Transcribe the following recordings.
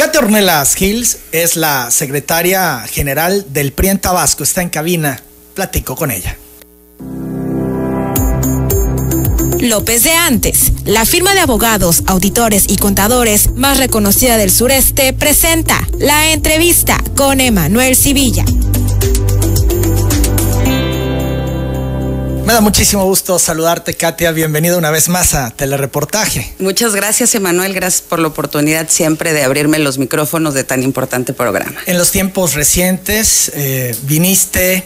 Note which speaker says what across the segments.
Speaker 1: Kate Ornelas Hills es la secretaria general del PRI en Tabasco. Está en cabina. Platico con ella.
Speaker 2: López de Antes, la firma de abogados, auditores y contadores más reconocida del sureste, presenta la entrevista con Emanuel Civilla.
Speaker 1: Me da muchísimo gusto saludarte, Katia. Bienvenido una vez más a Telereportaje.
Speaker 3: Muchas gracias, Emanuel. Gracias por la oportunidad siempre de abrirme los micrófonos de tan importante programa.
Speaker 1: En los tiempos recientes eh, viniste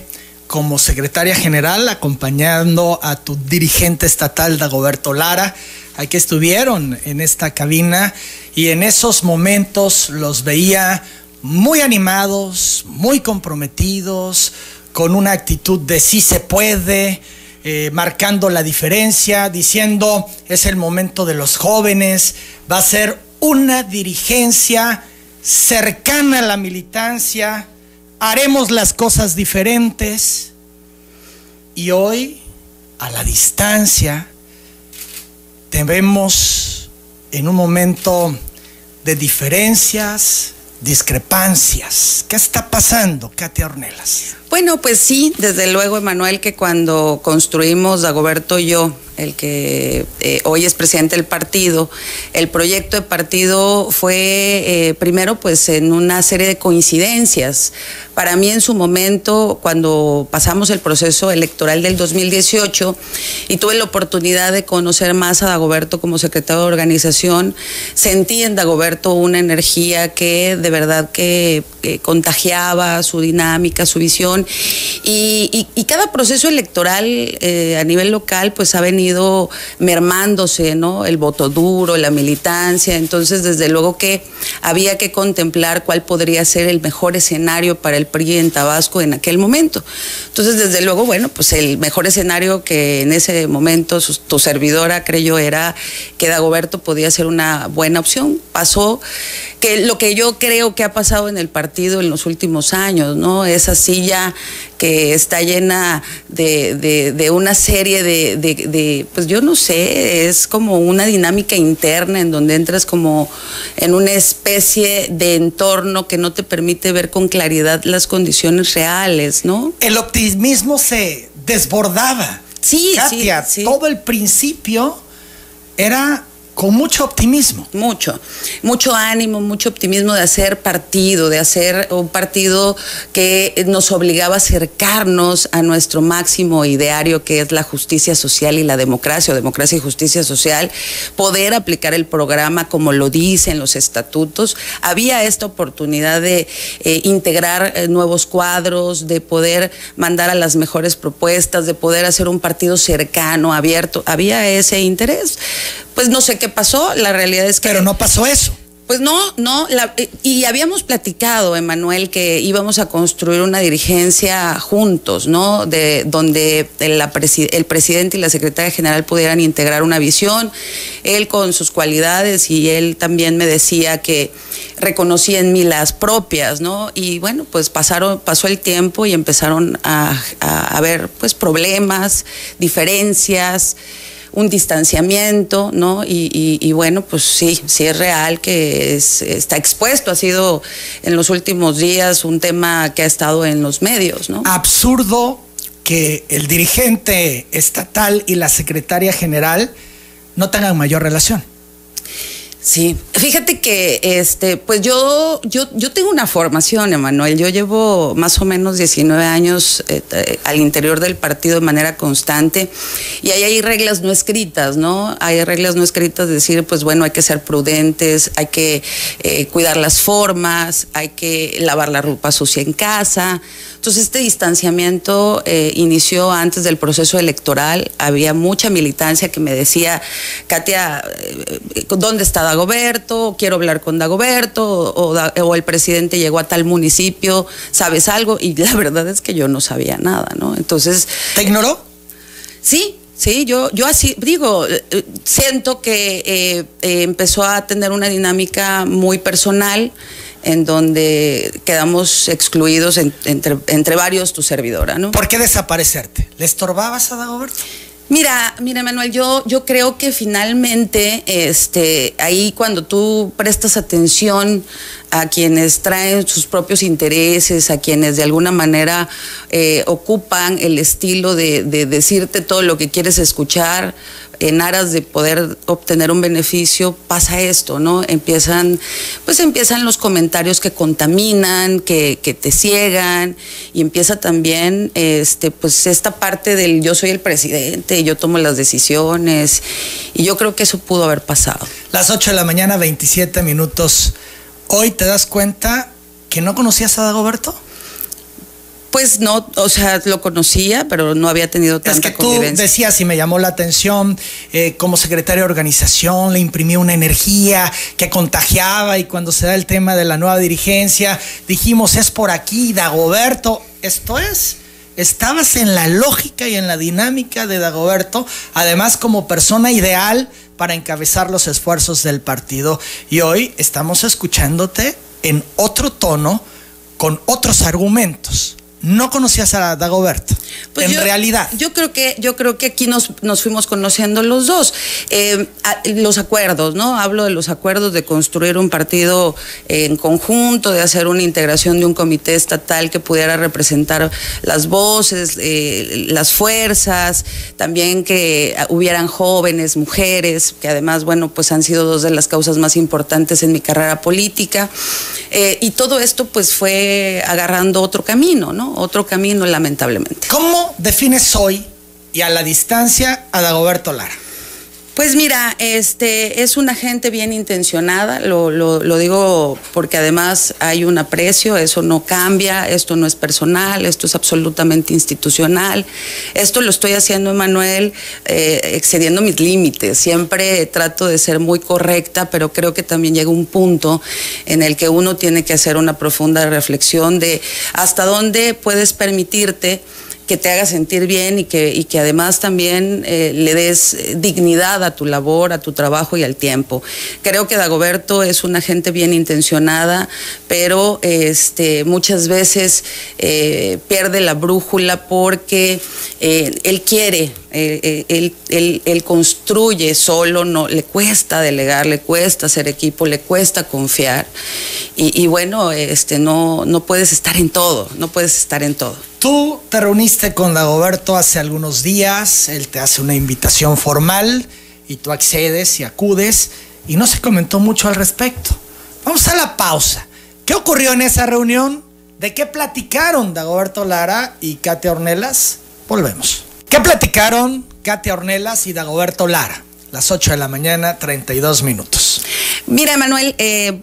Speaker 1: como secretaria general acompañando a tu dirigente estatal, Dagoberto Lara. Aquí estuvieron en esta cabina y en esos momentos los veía muy animados, muy comprometidos, con una actitud de sí se puede, eh, marcando la diferencia, diciendo es el momento de los jóvenes, va a ser una dirigencia cercana a la militancia, haremos las cosas diferentes y hoy a la distancia te vemos en un momento de diferencias, discrepancias. ¿Qué está pasando, Katia Ornelas?
Speaker 3: Bueno, pues sí, desde luego, Emanuel, que cuando construimos Dagoberto y yo el que eh, hoy es presidente del partido, el proyecto de partido fue eh, primero pues en una serie de coincidencias. Para mí en su momento, cuando pasamos el proceso electoral del 2018 y tuve la oportunidad de conocer más a Dagoberto como secretario de organización, sentí en Dagoberto una energía que de verdad que, contagiaba su dinámica, su visión y, cada proceso electoral eh, a nivel local pues ha venido ido mermándose, ¿no? El voto duro, la militancia. Entonces, desde luego que había que contemplar cuál podría ser el mejor escenario para el PRI en Tabasco en aquel momento. Entonces, desde luego, bueno, pues el mejor escenario que en ese momento tu servidora creyó era que Dagoberto podía ser una buena opción. Pasó que lo que yo creo que ha pasado en el partido en los últimos años, ¿no? Esa silla que está llena de, una serie de, pues yo no sé, es como una dinámica interna en donde entras como en una especie de entorno que no te permite ver con claridad las condiciones reales, ¿no?
Speaker 1: El optimismo se desbordaba.
Speaker 3: Sí,
Speaker 1: Katia,
Speaker 3: sí.
Speaker 1: todo el principio era con mucho optimismo.
Speaker 3: Mucho, mucho ánimo, mucho optimismo de hacer partido, de hacer un partido que nos obligaba a acercarnos a nuestro máximo ideario que es la justicia social y la democracia, o democracia y justicia social, poder aplicar el programa como lo dicen los estatutos. Había esta oportunidad de eh, integrar eh, nuevos cuadros, de poder mandar a las mejores propuestas, de poder hacer un partido cercano, abierto. Había ese interés. Pues no sé pasó, la realidad es que...
Speaker 1: Pero no pasó eso.
Speaker 3: Pues no, no, y habíamos platicado, Emanuel, que íbamos a construir una dirigencia juntos, ¿no? De donde el, el, presidente y la secretaria general pudieran integrar una visión, él con sus cualidades y él también me decía que reconocía en mí las propias, ¿no? Y bueno, pues pasaron, pasó el tiempo y empezaron a, a, a ver, pues problemas, diferencias un distanciamiento, ¿no? Y, bueno, pues sí, sí es real que está expuesto, ha sido en los últimos días un tema que ha estado en los medios, ¿no?
Speaker 1: Absurdo que el dirigente estatal y la secretaria general no tengan mayor relación.
Speaker 3: Sí, fíjate que este, pues yo, yo, yo tengo una formación, Emanuel. Yo llevo más o menos 19 años eh, eh, al interior del partido de manera constante y ahí hay reglas no escritas, ¿no? Hay reglas no escritas de decir, pues bueno, hay que ser prudentes, hay que eh, cuidar las formas, hay que lavar la ropa sucia en casa. Entonces este distanciamiento inició antes del proceso electoral. Había mucha militancia que me decía, Katia, ¿dónde está Dagoberto, quiero hablar con Dagoberto, o, el presidente llegó a tal municipio, ¿sabes algo? Y la verdad es que yo no sabía nada, ¿no? Entonces...
Speaker 1: ¿Te ignoró?
Speaker 3: Sí, Sí, yo, yo así digo, eh, siento que eh, eh, empezó a tener una dinámica muy personal en donde quedamos excluidos entre, entre varios tu servidora, ¿no?
Speaker 1: ¿Por qué desaparecerte? ¿Le estorbabas a Dagoberto?
Speaker 3: Mira, mira, Manuel, yo, yo creo que finalmente, este, ahí cuando tú prestas atención a quienes traen sus propios intereses, a quienes de alguna manera eh, ocupan el estilo de, de decirte todo lo que quieres escuchar, en aras de poder obtener un beneficio, pasa esto, ¿no? Empiezan, pues empiezan los comentarios que contaminan, que, que te ciegan, y empieza también este, pues esta parte del yo soy el presidente, yo tomo las decisiones, y yo creo que eso pudo haber pasado.
Speaker 1: Las 8 de la mañana, 27 minutos. Hoy te das cuenta que no conocías a Dagoberto.
Speaker 3: Pues no, o sea, lo conocía, pero no había tenido tanta
Speaker 1: es que tú decías y me llamó la atención, eh, como secretario de organización le imprimía una energía que contagiaba y cuando se da el tema de la nueva dirigencia, dijimos, es por aquí, Dagoberto, esto es. Estabas en la lógica y en la dinámica de Dagoberto, además como persona ideal para encabezar los esfuerzos del partido. Y hoy estamos escuchándote en otro tono, con otros argumentos no conocías a Dagoberto. Pues en realidad.
Speaker 3: Yo creo que, yo creo que aquí nos, nos fuimos conociendo los dos. Eh, los acuerdos, ¿no? Hablo de los acuerdos de construir un partido en conjunto, de hacer una integración de un comité estatal que pudiera representar las voces, eh, las fuerzas, también que hubieran jóvenes, mujeres, que además, bueno, pues han sido dos de las causas más importantes en mi carrera política. Eh, y todo esto, pues fue agarrando otro camino, ¿no? Otro camino, lamentablemente.
Speaker 1: ¿Cómo defines hoy y a la distancia a Dagoberto Lara?
Speaker 3: Pues mira, este es una gente bien intencionada, lo, lo, digo porque además hay un aprecio, eso no cambia, esto no es personal, esto es absolutamente institucional. Esto lo estoy haciendo, Emanuel, eh, excediendo mis límites. Siempre trato de ser muy correcta, pero creo que también llega un punto en el que uno tiene que hacer una profunda reflexión de hasta dónde puedes permitirte que te haga sentir bien y que, y que además también eh, le des dignidad a tu labor, a tu trabajo y al tiempo. Creo que Dagoberto es una gente bien intencionada, pero este, muchas veces eh, pierde la brújula porque eh, él quiere, él, él, construye solo, no, le cuesta delegar, le cuesta hacer equipo, le cuesta confiar. Y, y bueno, este, no, no puedes estar en todo, no puedes estar en todo.
Speaker 1: Tú te reuniste con Dagoberto hace algunos días, él te hace una invitación formal y tú accedes y acudes y no se comentó mucho al respecto. Vamos a la pausa. ¿Qué ocurrió en esa reunión? ¿De qué platicaron Dagoberto Lara y Katia Ornelas? Volvemos. ¿Qué platicaron Katia Ornelas y Dagoberto Lara? Las 8 de la mañana, 32 minutos.
Speaker 3: Mira, Manuel, eh,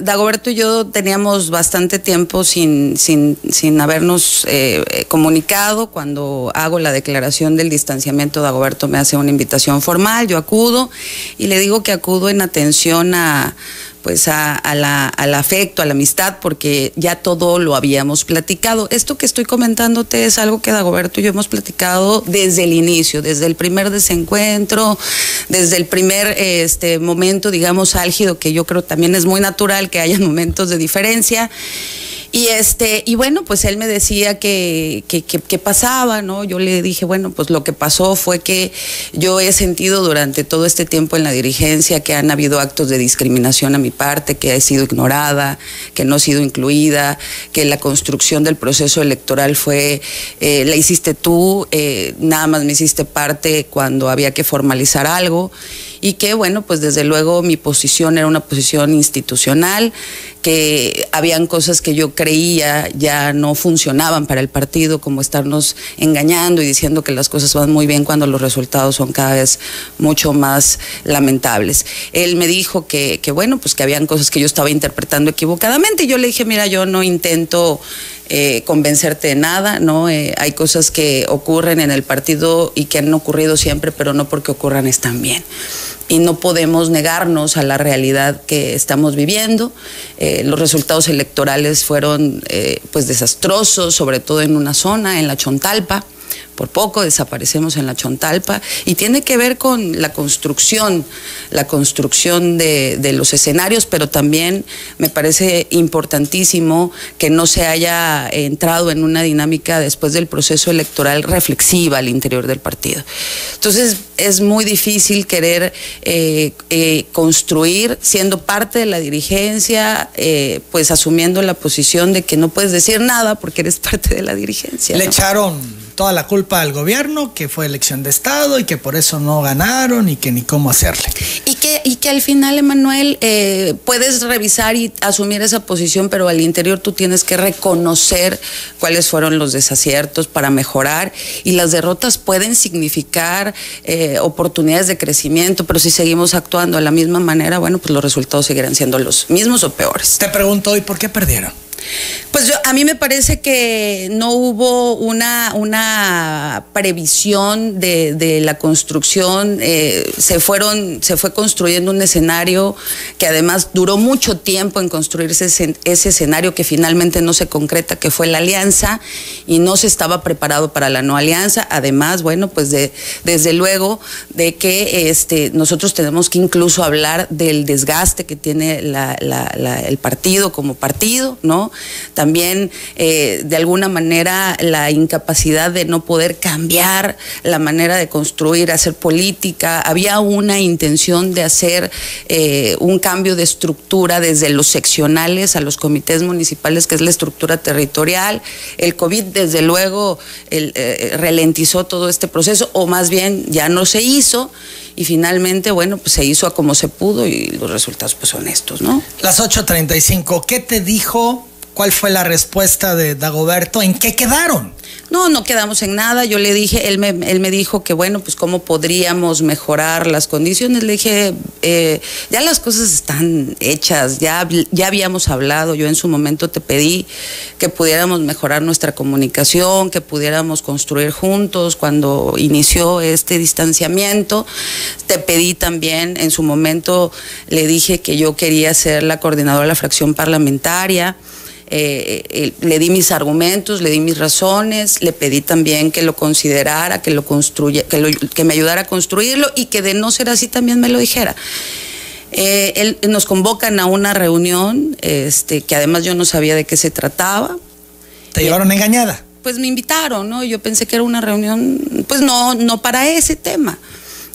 Speaker 3: Dagoberto y yo teníamos bastante tiempo sin, sin, sin habernos eh, comunicado. Cuando hago la declaración del distanciamiento, Dagoberto me hace una invitación formal, yo acudo y le digo que acudo en atención a pues a, la, al afecto, a la amistad, porque ya todo lo habíamos platicado. Esto que estoy comentándote es algo que Dagoberto y yo hemos platicado desde el inicio, desde el primer desencuentro, desde el primer este, momento, digamos, álgido, que yo creo también es muy natural que haya momentos de diferencia. Y este, y bueno, pues él me decía que, pasaba, ¿no? Yo le dije, bueno, pues lo que pasó fue que yo he sentido durante todo este tiempo en la dirigencia que han habido actos de discriminación a mi parte, que he sido ignorada, que no he sido incluida, que la construcción del proceso electoral fue, eh, la hiciste tú, eh, nada más me hiciste parte cuando había que formalizar algo y que bueno, pues desde luego mi posición era una posición institucional, que habían cosas que yo creía ya no funcionaban para el partido, como estarnos engañando y diciendo que las cosas van muy bien cuando los resultados son cada vez mucho más lamentables. Él me dijo que, bueno, pues que habían cosas que yo estaba interpretando equivocadamente y yo le dije, mira, yo no intento eh, convencerte de nada, ¿no? Eh, hay cosas que ocurren en el partido y que han ocurrido siempre, pero no porque ocurran están bien. Y no podemos negarnos a la realidad que estamos viviendo. Eh, los resultados electorales fueron pues desastrosos, sobre todo en una zona, en la Chontalpa por poco desaparecemos en la Chontalpa y tiene que ver con la construcción, la construcción de, de los escenarios, pero también me parece importantísimo que no se haya entrado en una dinámica después del proceso electoral reflexiva al interior del partido. Entonces es muy difícil querer eh, eh, construir siendo parte de la dirigencia, eh, pues asumiendo la posición de que no puedes decir nada porque eres parte de la dirigencia.
Speaker 1: Le
Speaker 3: ¿no?
Speaker 1: echaron toda la culpa al gobierno, que fue elección de Estado y que por eso no ganaron y que ni cómo hacerle.
Speaker 3: Y que, y que al final, Emanuel, eh, puedes revisar y asumir esa posición, pero al interior tú tienes que reconocer cuáles fueron los desaciertos para mejorar y las derrotas pueden significar eh, oportunidades de crecimiento, pero si seguimos actuando de la misma manera, bueno, pues los resultados seguirán siendo los mismos o peores.
Speaker 1: Te pregunto hoy, ¿por qué perdieron?
Speaker 3: Pues yo, a mí me parece que no hubo una, una previsión de, la construcción. Eh, se, fueron, se fue construyendo un escenario que además duró mucho tiempo en construirse ese, escenario que finalmente no se concreta, que fue la alianza, y no se estaba preparado para la no alianza. Además, bueno, pues de, desde luego de que este, nosotros tenemos que incluso hablar del desgaste que tiene el partido como partido, ¿no? También, eh, de alguna manera, la incapacidad de no poder cambiar la manera de construir, hacer política. Había una intención de hacer eh, un cambio de estructura desde los seccionales a los comités municipales, que es la estructura territorial. El COVID, desde luego, el, eh, ralentizó todo este proceso, o más bien ya no se hizo y finalmente, bueno, pues se hizo a como se pudo y los resultados pues son estos, ¿no?
Speaker 1: Las 8.35, ¿qué te dijo? ¿Cuál fue la respuesta de Dagoberto? ¿En qué quedaron?
Speaker 3: No, no quedamos en nada. Yo le dije, él me, él me dijo que bueno, pues cómo podríamos mejorar las condiciones. Le dije, eh, ya las cosas están hechas, ya, ya habíamos hablado. Yo en su momento te pedí que pudiéramos mejorar nuestra comunicación, que pudiéramos construir juntos cuando inició este distanciamiento. Te pedí también, en su momento le dije que yo quería ser la coordinadora de la fracción parlamentaria. Eh, eh, le di mis argumentos, le di mis razones, le pedí también que lo considerara, que lo construya, que, lo, que me ayudara a construirlo y que de no ser así también me lo dijera. Eh, él, nos convocan a una reunión, este, que además yo no sabía de qué se trataba.
Speaker 1: ¿Te llevaron engañada?
Speaker 3: Pues me invitaron, ¿no? Yo pensé que era una reunión, pues no, no para ese tema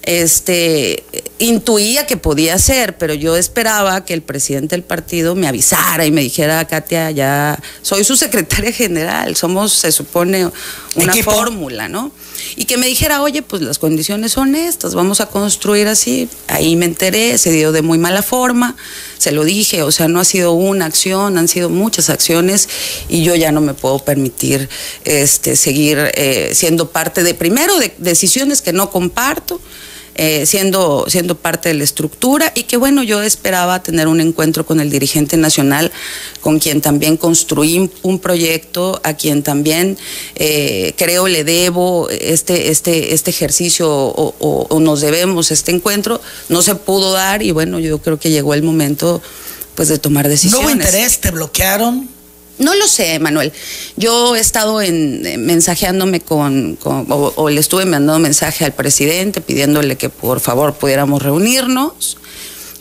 Speaker 3: este, intuía que podía ser, pero yo esperaba que el presidente del partido me avisara y me dijera, Katia, ya soy su secretaria general, somos, se supone, una fórmula, ¿no? Y que me dijera, oye, pues las condiciones son estas, vamos a construir así. Ahí me enteré, se dio de muy mala forma, se lo dije, o sea, no ha sido una acción, han sido muchas acciones y yo ya no me puedo permitir este, seguir eh, siendo parte de, primero, de decisiones que no comparto eh, siendo, siendo parte de la estructura y que bueno, yo esperaba tener un encuentro con el dirigente nacional, con quien también construí un proyecto, a quien también eh, creo le debo este, este, este ejercicio o, o, o nos debemos este encuentro. No se pudo dar y bueno, yo creo que llegó el momento pues de tomar decisiones.
Speaker 1: ¿No hubo interés? ¿Te bloquearon?
Speaker 3: No lo sé, Manuel. Yo he estado en, eh, mensajeándome con, con o, o, le estuve mandando mensaje al presidente pidiéndole que por favor pudiéramos reunirnos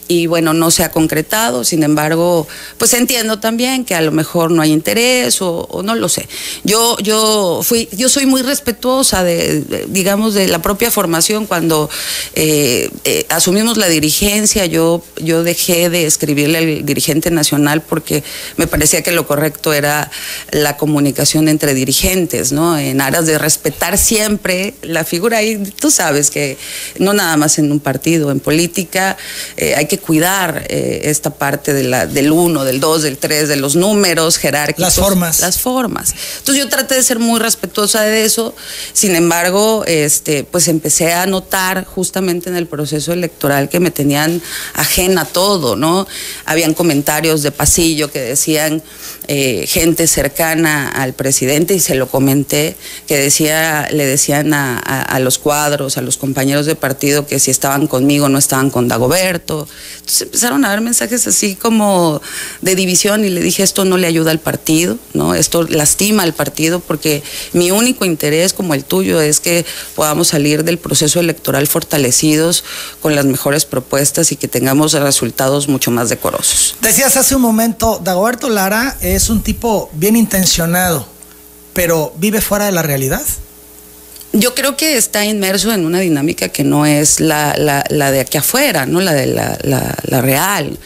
Speaker 3: y bueno, no se ha concretado, sin embargo, pues entiendo también que a lo mejor no hay interés o, o no lo sé. Yo, yo fui, yo soy muy respetuosa de, digamos, de la propia formación. Cuando eh, eh, asumimos la dirigencia, yo, yo dejé de escribirle al dirigente nacional porque me parecía que lo correcto era la comunicación entre dirigentes, ¿no? En aras de respetar siempre la figura y tú sabes que no nada más en un partido, en política eh, hay que cuidar eh, esta parte de la, del uno, del dos, del tres, de los números jerárquicos.
Speaker 1: Las formas.
Speaker 3: Las formas. Entonces yo traté de ser muy respetuosa de eso, sin embargo, este, pues empecé a notar justamente en el proceso electoral que me tenían ajena a todo, ¿no? Habían comentarios de pasillo que decían eh, gente cercana al presidente y se lo comenté, que decía, le decían a, a, a los cuadros, a los compañeros de partido que si estaban conmigo no estaban con Dagoberto Entonces empezaron a haber mensajes así como de división y le dije, esto no le ayuda al partido, ¿no? Esto lastima al partido porque mi único interés como el tuyo es que podamos salir del proceso electoral fortalecidos con las mejores propuestas y que tengamos resultados mucho más decorosos.
Speaker 1: Decías hace un momento, Dagoberto Lara es un tipo bien intencionado, pero vive fuera de la realidad.
Speaker 3: Yo creo que está inmerso en una dinámica que no es la, de aquí afuera, ¿no? la de la real.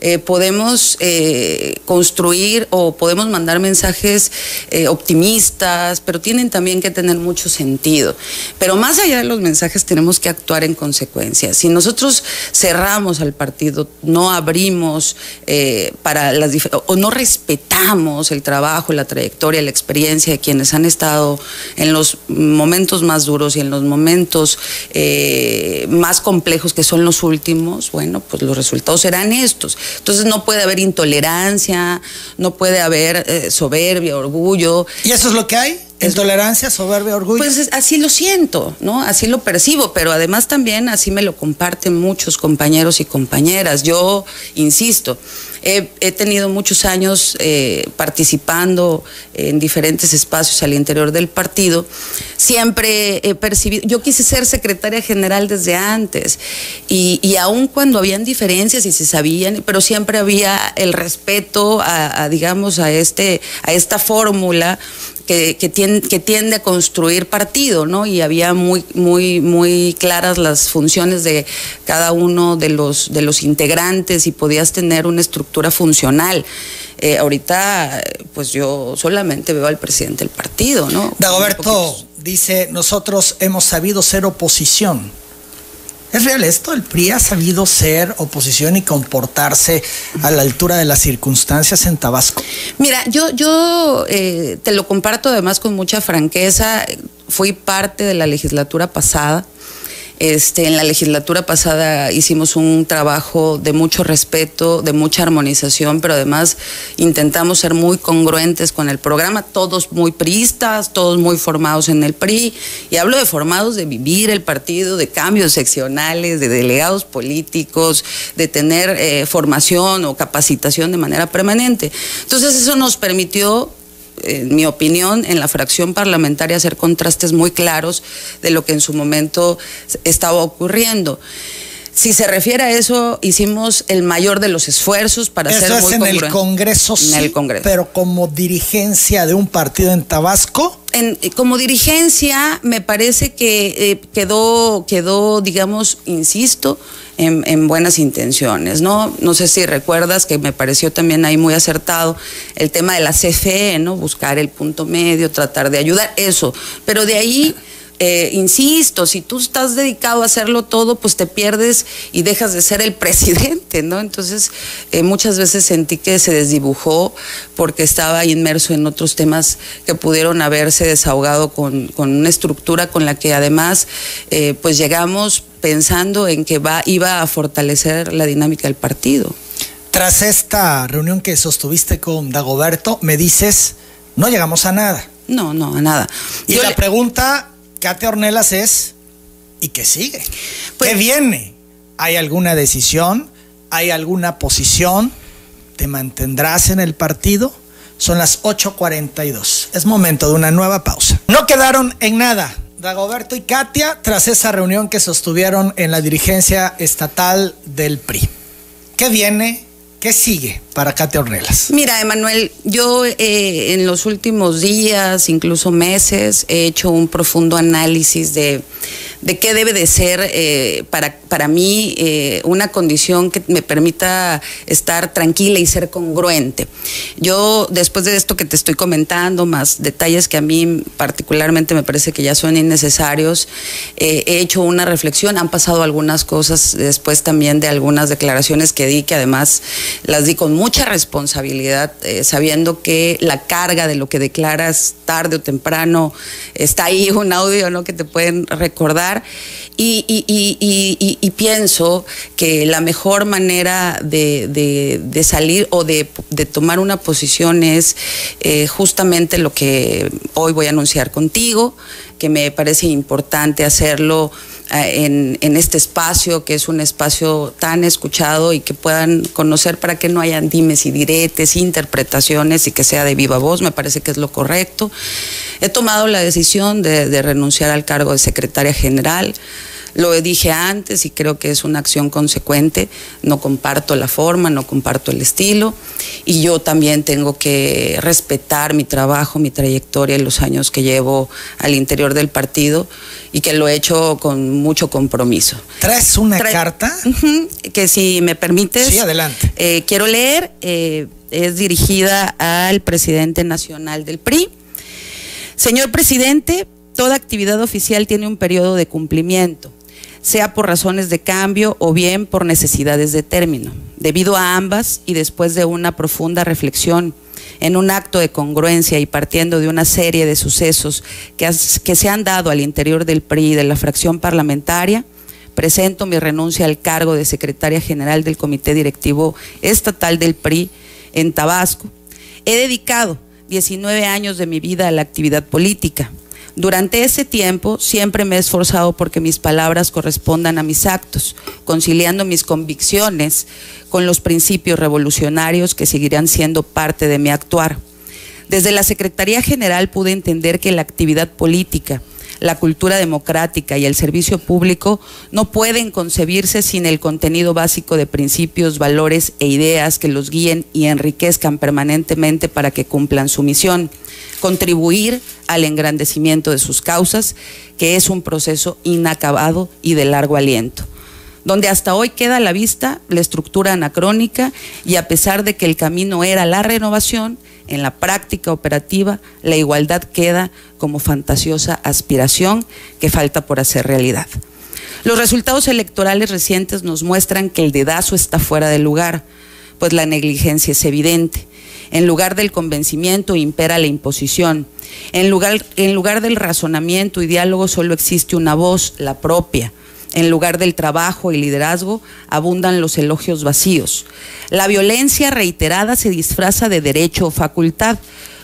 Speaker 3: Eh, podemos eh, construir o podemos mandar mensajes eh, optimistas, pero tienen también que tener mucho sentido. Pero más allá de los mensajes tenemos que actuar en consecuencia. Si nosotros cerramos al partido, no abrimos para las o no respetamos el trabajo, la trayectoria, la experiencia de quienes han estado en los momentos más duros y en los momentos más complejos que son los últimos, bueno, pues los resultados serán estos. Entonces no puede haber intolerancia, no puede haber eh, soberbia, orgullo.
Speaker 1: ¿Y eso es lo que hay? Intolerancia, soberbia, orgullo.
Speaker 3: Pues así lo siento, ¿no? Así lo percibo, pero además también así me lo comparten muchos compañeros y compañeras. Yo insisto, he, tenido muchos años eh, participando en diferentes espacios al interior del partido. Siempre he percibido, yo quise ser secretaria general desde antes y, y aun cuando habían diferencias y se sabían, pero siempre había el respeto a, a digamos, a, este, a esta fórmula que, tiende, a construir partido, ¿no? Y había muy, muy, muy claras las funciones de cada uno de los, de los integrantes y podías tener una estructura funcional. Eh, ahorita, pues yo solamente veo al presidente del partido, ¿no?
Speaker 1: Dagoberto dice, nosotros hemos sabido ser oposición ¿Es real esto? ¿El PRI ha sabido ser oposición y comportarse a la altura de las circunstancias en Tabasco?
Speaker 3: Mira, yo, yo eh, te lo comparto además con mucha franqueza. Fui parte de la legislatura pasada. Este, en la legislatura pasada hicimos un trabajo de mucho respeto, de mucha armonización, pero además intentamos ser muy congruentes con el programa, todos muy priistas, todos muy formados en el PRI, y hablo de formados de vivir el partido, de cambios seccionales, de delegados políticos, de tener eh, formación o capacitación de manera permanente. Entonces eso nos permitió en mi opinión, en la fracción parlamentaria hacer contrastes muy claros de lo que en su momento estaba ocurriendo. Si se refiere a eso, hicimos el mayor de los esfuerzos para
Speaker 1: eso
Speaker 3: es
Speaker 1: en el Congreso, en el Congreso. Pero como dirigencia de un partido en Tabasco.
Speaker 3: En, como dirigencia, me parece que eh, quedó, quedó, digamos, insisto, en, buenas intenciones, ¿no? No sé si recuerdas que me pareció también ahí muy acertado el tema de la CFE, ¿no? Buscar el punto medio, tratar de ayudar, eso. Pero de ahí eh, insisto, si tú estás dedicado a hacerlo todo, pues te pierdes y dejas de ser el presidente, ¿no? Entonces, eh, muchas veces sentí que se desdibujó porque estaba inmerso en otros temas que pudieron haberse desahogado con, una estructura con la que además, eh, pues llegamos pensando en que va, iba a fortalecer la dinámica del partido.
Speaker 1: Tras esta reunión que sostuviste con Dagoberto, me dices, no llegamos a nada.
Speaker 3: No, no, a nada.
Speaker 1: Y la pregunta Katia Ornelas es, ¿y qué sigue? Pues, ¿Qué viene? ¿Hay alguna decisión? ¿Hay alguna posición? ¿Te mantendrás en el partido? Son las 8.42. Es momento de una nueva pausa. No quedaron en nada. Dagoberto y Katia tras esa reunión que sostuvieron en la dirigencia estatal del PRI. ¿Qué viene? ¿Qué sigue para Katia Ornelas?
Speaker 3: Mira, Emanuel, yo eh, en los últimos días, incluso meses, he hecho un profundo análisis de de qué debe de ser eh, para, para mí eh, una condición que me permita estar tranquila y ser congruente. Yo, después de esto que te estoy comentando, más detalles que a mí particularmente me parece que ya son innecesarios, eh, he hecho una reflexión, han pasado algunas cosas después también de algunas declaraciones que di, que además las di con mucha responsabilidad, sabiendo que la carga de lo que declaras tarde o temprano está ahí un audio ¿no? que te pueden recordar y, pienso que la mejor manera de, salir o de, tomar una posición es eh, justamente lo que hoy voy a anunciar contigo, que me parece importante hacerlo en, en, este espacio, que es un espacio tan escuchado y que puedan conocer para que no hayan dimes y diretes, interpretaciones y que sea de viva voz, me parece que es lo correcto. He tomado la decisión de, de renunciar al cargo de secretaria general. Lo dije antes y creo que es una acción consecuente. No comparto la forma, no comparto el estilo y yo también tengo que respetar mi trabajo, mi trayectoria y los años que llevo al interior del partido y que lo he hecho con mucho compromiso.
Speaker 1: ¿Traes una carta?
Speaker 3: que si me permites.
Speaker 1: Sí, adelante.
Speaker 3: Eh, quiero leer. Eh, es dirigida al presidente nacional del PRI. Señor presidente, toda actividad oficial tiene un periodo de cumplimiento sea por razones de cambio o bien por necesidades de término. Debido a ambas y después de una profunda reflexión, en un acto de congruencia y partiendo de una serie de sucesos que, se han dado al interior del PRI y de la fracción parlamentaria, presento mi renuncia al cargo de secretaria general del Comité Directivo Estatal del PRI en Tabasco. He dedicado 19 años de mi vida a la actividad política durante ese tiempo siempre me he esforzado porque mis palabras correspondan a mis actos, conciliando mis convicciones con los principios revolucionarios que seguirán siendo parte de mi actuar. Desde la Secretaría General pude entender que la actividad política, la cultura democrática y el servicio público no pueden concebirse sin el contenido básico de principios, valores e ideas que los guíen y enriquezcan permanentemente para que cumplan su misión contribuir al engrandecimiento de sus causas, que es un proceso inacabado y de largo aliento donde hasta hoy queda a la vista la estructura anacrónica y a pesar de que el camino era la renovación, en la práctica operativa la igualdad queda como fantasiosa aspiración que falta por hacer realidad. Los resultados electorales recientes nos muestran que el dedazo está fuera de lugar, pues la negligencia es evidente. En lugar del convencimiento impera la imposición. En lugar, en lugar del razonamiento y diálogo solo existe una voz, la propia. En lugar del trabajo y liderazgo abundan los elogios vacíos. La violencia reiterada se disfraza de derecho o facultad,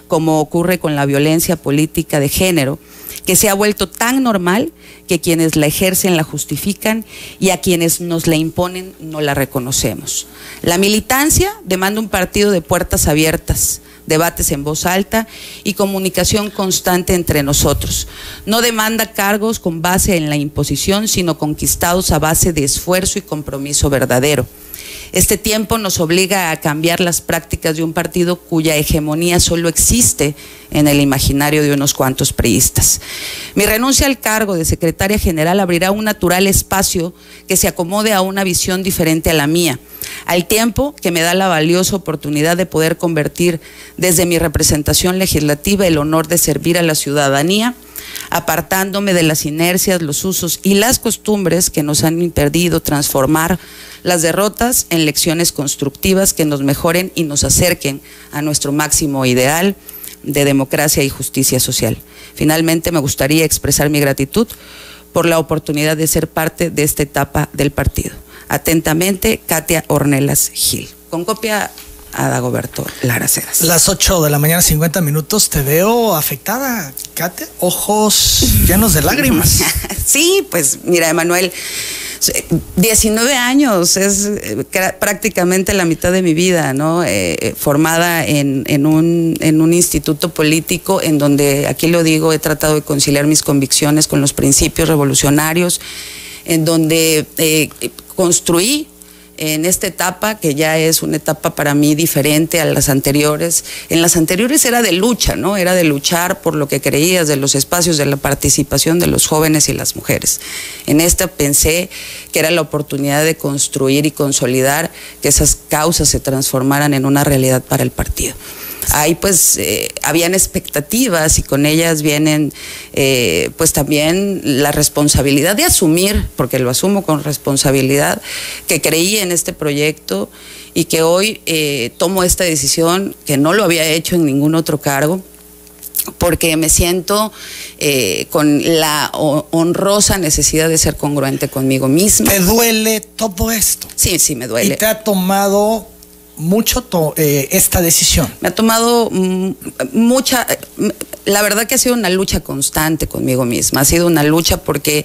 Speaker 3: como ocurre con la violencia política de género, que se ha vuelto tan normal que quienes la ejercen la justifican y a quienes nos la imponen no la reconocemos. La militancia demanda un partido de puertas abiertas, debates en voz alta y comunicación constante entre nosotros. No demanda cargos con base en la imposición, sino conquistados a base de esfuerzo y compromiso verdadero. Este tiempo nos obliga a cambiar las prácticas de un partido cuya hegemonía solo existe en el imaginario de unos cuantos priistas. Mi renuncia al cargo de secretaria general abrirá un natural espacio que se acomode a una visión diferente a la mía, al tiempo que me da la valiosa oportunidad de poder convertir desde mi representación legislativa el honor de servir a la ciudadanía apartándome de las inercias, los usos y las costumbres que nos han impedido transformar las derrotas en lecciones constructivas que nos mejoren y nos acerquen a nuestro máximo ideal de democracia y justicia social. Finalmente, me gustaría expresar mi gratitud por la oportunidad de ser parte de esta etapa del partido. Atentamente, Katia Ornelas Gil. Con copia a Dagoberto Lara Ceras.
Speaker 1: Las 8 de la mañana, 50 minutos. Te veo afectada, Katia. Ojos llenos de lágrimas.
Speaker 3: sí, pues mira, Emanuel. 19 años, es eh, prácticamente la mitad de mi vida, ¿no? Eh, eh, formada en, en, un, en un instituto político en donde, aquí lo digo, he tratado de conciliar mis convicciones con los principios revolucionarios, en donde construí en esta etapa, que ya es una etapa para mí diferente a las anteriores. En las anteriores era de lucha, ¿no? Era de luchar por lo que creías, de los espacios, de la participación de los jóvenes y las mujeres. En esta pensé que era la oportunidad de construir y consolidar que esas causas se transformaran en una realidad para el partido ahí pues eh, habían expectativas y con ellas vienen eh, pues también la responsabilidad de asumir, porque lo asumo con responsabilidad, que creí en este proyecto y que hoy eh, tomo esta decisión que no lo había hecho en ningún otro cargo porque me siento con la honrosa necesidad de ser congruente conmigo misma.
Speaker 1: ¿Te duele todo esto?
Speaker 3: Sí, sí, me duele.
Speaker 1: ¿Y te ha tomado mucho eh, esta decisión?
Speaker 3: Me ha tomado mm, mucha, la verdad que ha sido una lucha constante conmigo misma, ha sido una lucha porque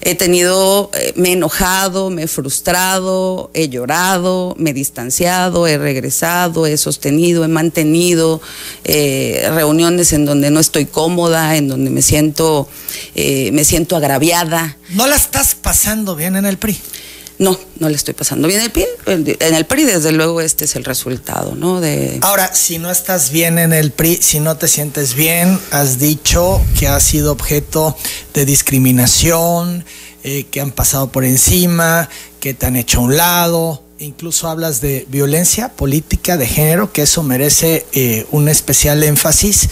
Speaker 3: he tenido, eh, me he enojado, me he frustrado, he llorado, me he distanciado, he regresado, he sostenido, he mantenido eh, reuniones en donde no estoy cómoda, en donde me siento, me siento agraviada.
Speaker 1: ¿No la estás pasando bien en el PRI?
Speaker 3: No, no le estoy pasando bien el PRI. En el PRI, desde luego, este es el resultado, ¿no? De...
Speaker 1: Ahora, si no estás bien en el PRI, si no te sientes bien, has dicho que has sido objeto de discriminación, eh, que han pasado por encima, que te han hecho a un lado. Incluso hablas de violencia política de género, que eso merece eh, un especial énfasis.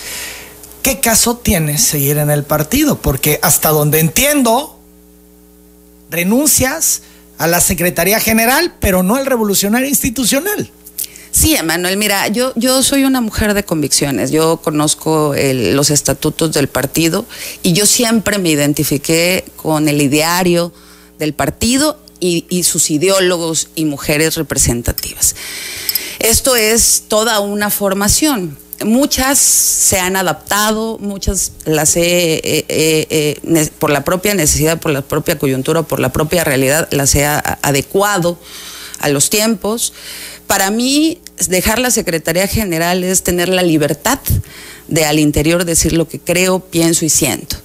Speaker 1: ¿Qué caso tienes seguir en el partido? Porque hasta donde entiendo, renuncias a la Secretaría General, pero no al revolucionario institucional.
Speaker 3: Sí, Emanuel, mira, yo, yo soy una mujer de convicciones, yo conozco los estatutos del partido y yo siempre me identifiqué con el ideario del partido y, y sus ideólogos y mujeres representativas. Esto es toda una formación muchas se han adaptado, muchas las he, eh, eh, eh, por la propia necesidad, por la propia coyuntura, por la propia realidad, las he adecuado a los tiempos. Para mí, dejar la Secretaría General es tener la libertad de al interior decir lo que creo, pienso y siento.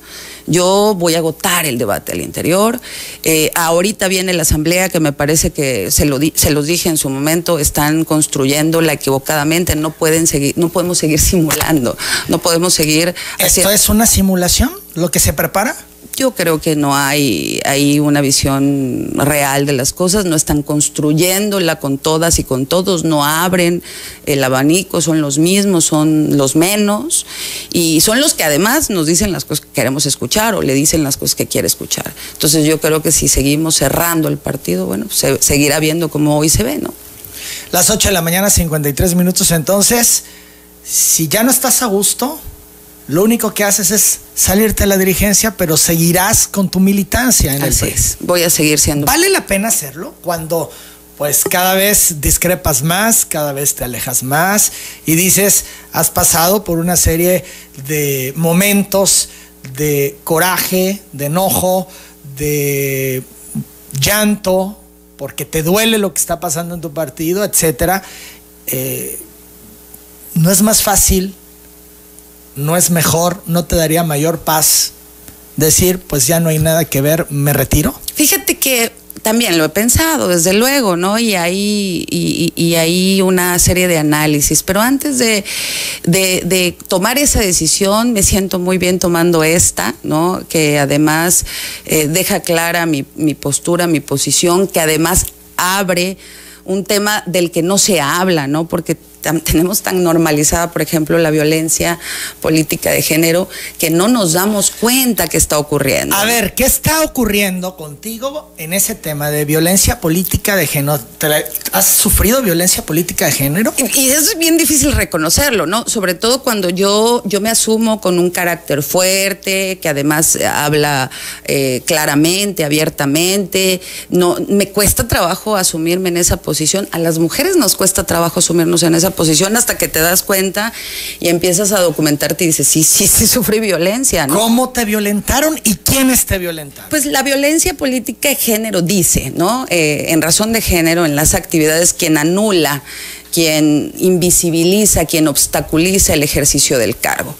Speaker 3: Yo voy a agotar el debate al interior. Eh, ahorita viene la asamblea que me parece que se, lo se los dije en su momento, están construyéndola equivocadamente, no pueden seguir, no podemos seguir simulando, no podemos seguir.
Speaker 1: ¿Esto es una simulación? ¿Lo que se prepara?
Speaker 3: Yo creo que no hay, hay una visión real de las cosas, no están construyéndola con todas y con todos, no abren el abanico, son los mismos, son los menos y son los que además nos dicen las cosas que queremos escuchar o le dicen las cosas que quiere escuchar. Entonces yo creo que si seguimos cerrando el partido, bueno, se seguirá viendo como hoy se ve, ¿no?
Speaker 1: Las 8 de la mañana, 53 minutos, entonces, si ya no estás a gusto, lo único que haces es salirte a la dirigencia, pero seguirás con tu militancia en el país.
Speaker 3: Voy a seguir siendo.
Speaker 1: ¿Vale la pena hacerlo cuando pues cada vez discrepas más, cada vez te alejas más y dices, has pasado por una serie de momentos de coraje, de enojo, de llanto, porque te duele lo que está pasando en tu partido, etcétera. Eh, no es más fácil no es mejor, no te daría mayor paz decir, pues ya no hay nada que ver, me retiro?
Speaker 3: Fíjate que también lo he pensado, desde luego, ¿no? Y hay, y, hay una serie de análisis, pero antes de, tomar esa decisión, me siento muy bien tomando esta, ¿no? Que además eh, deja clara mi, mi postura, mi posición, que además abre un tema del que no se habla, ¿no? Porque tenemos tan normalizada, por ejemplo, la violencia política de género, que no nos damos cuenta que está ocurriendo.
Speaker 1: A ver, ¿qué está ocurriendo contigo en ese tema de violencia política de género? ¿Has sufrido violencia política de género?
Speaker 3: Y, eso es bien difícil reconocerlo, ¿no? Sobre todo cuando yo, yo me asumo con un carácter fuerte, que además habla eh, claramente, abiertamente. No, me cuesta trabajo asumirme en esa posición. A las mujeres nos cuesta trabajo asumirnos en esa posición hasta que te das cuenta y empiezas a documentarte y dices, sí, sí, sí sufrí violencia, ¿no?
Speaker 1: ¿Cómo te violentaron y quiénes te violentaron?
Speaker 3: Pues la violencia política de género dice, ¿no? Eh, en razón de género, en las actividades, quien anula quien invisibiliza, quien obstaculiza el ejercicio del cargo.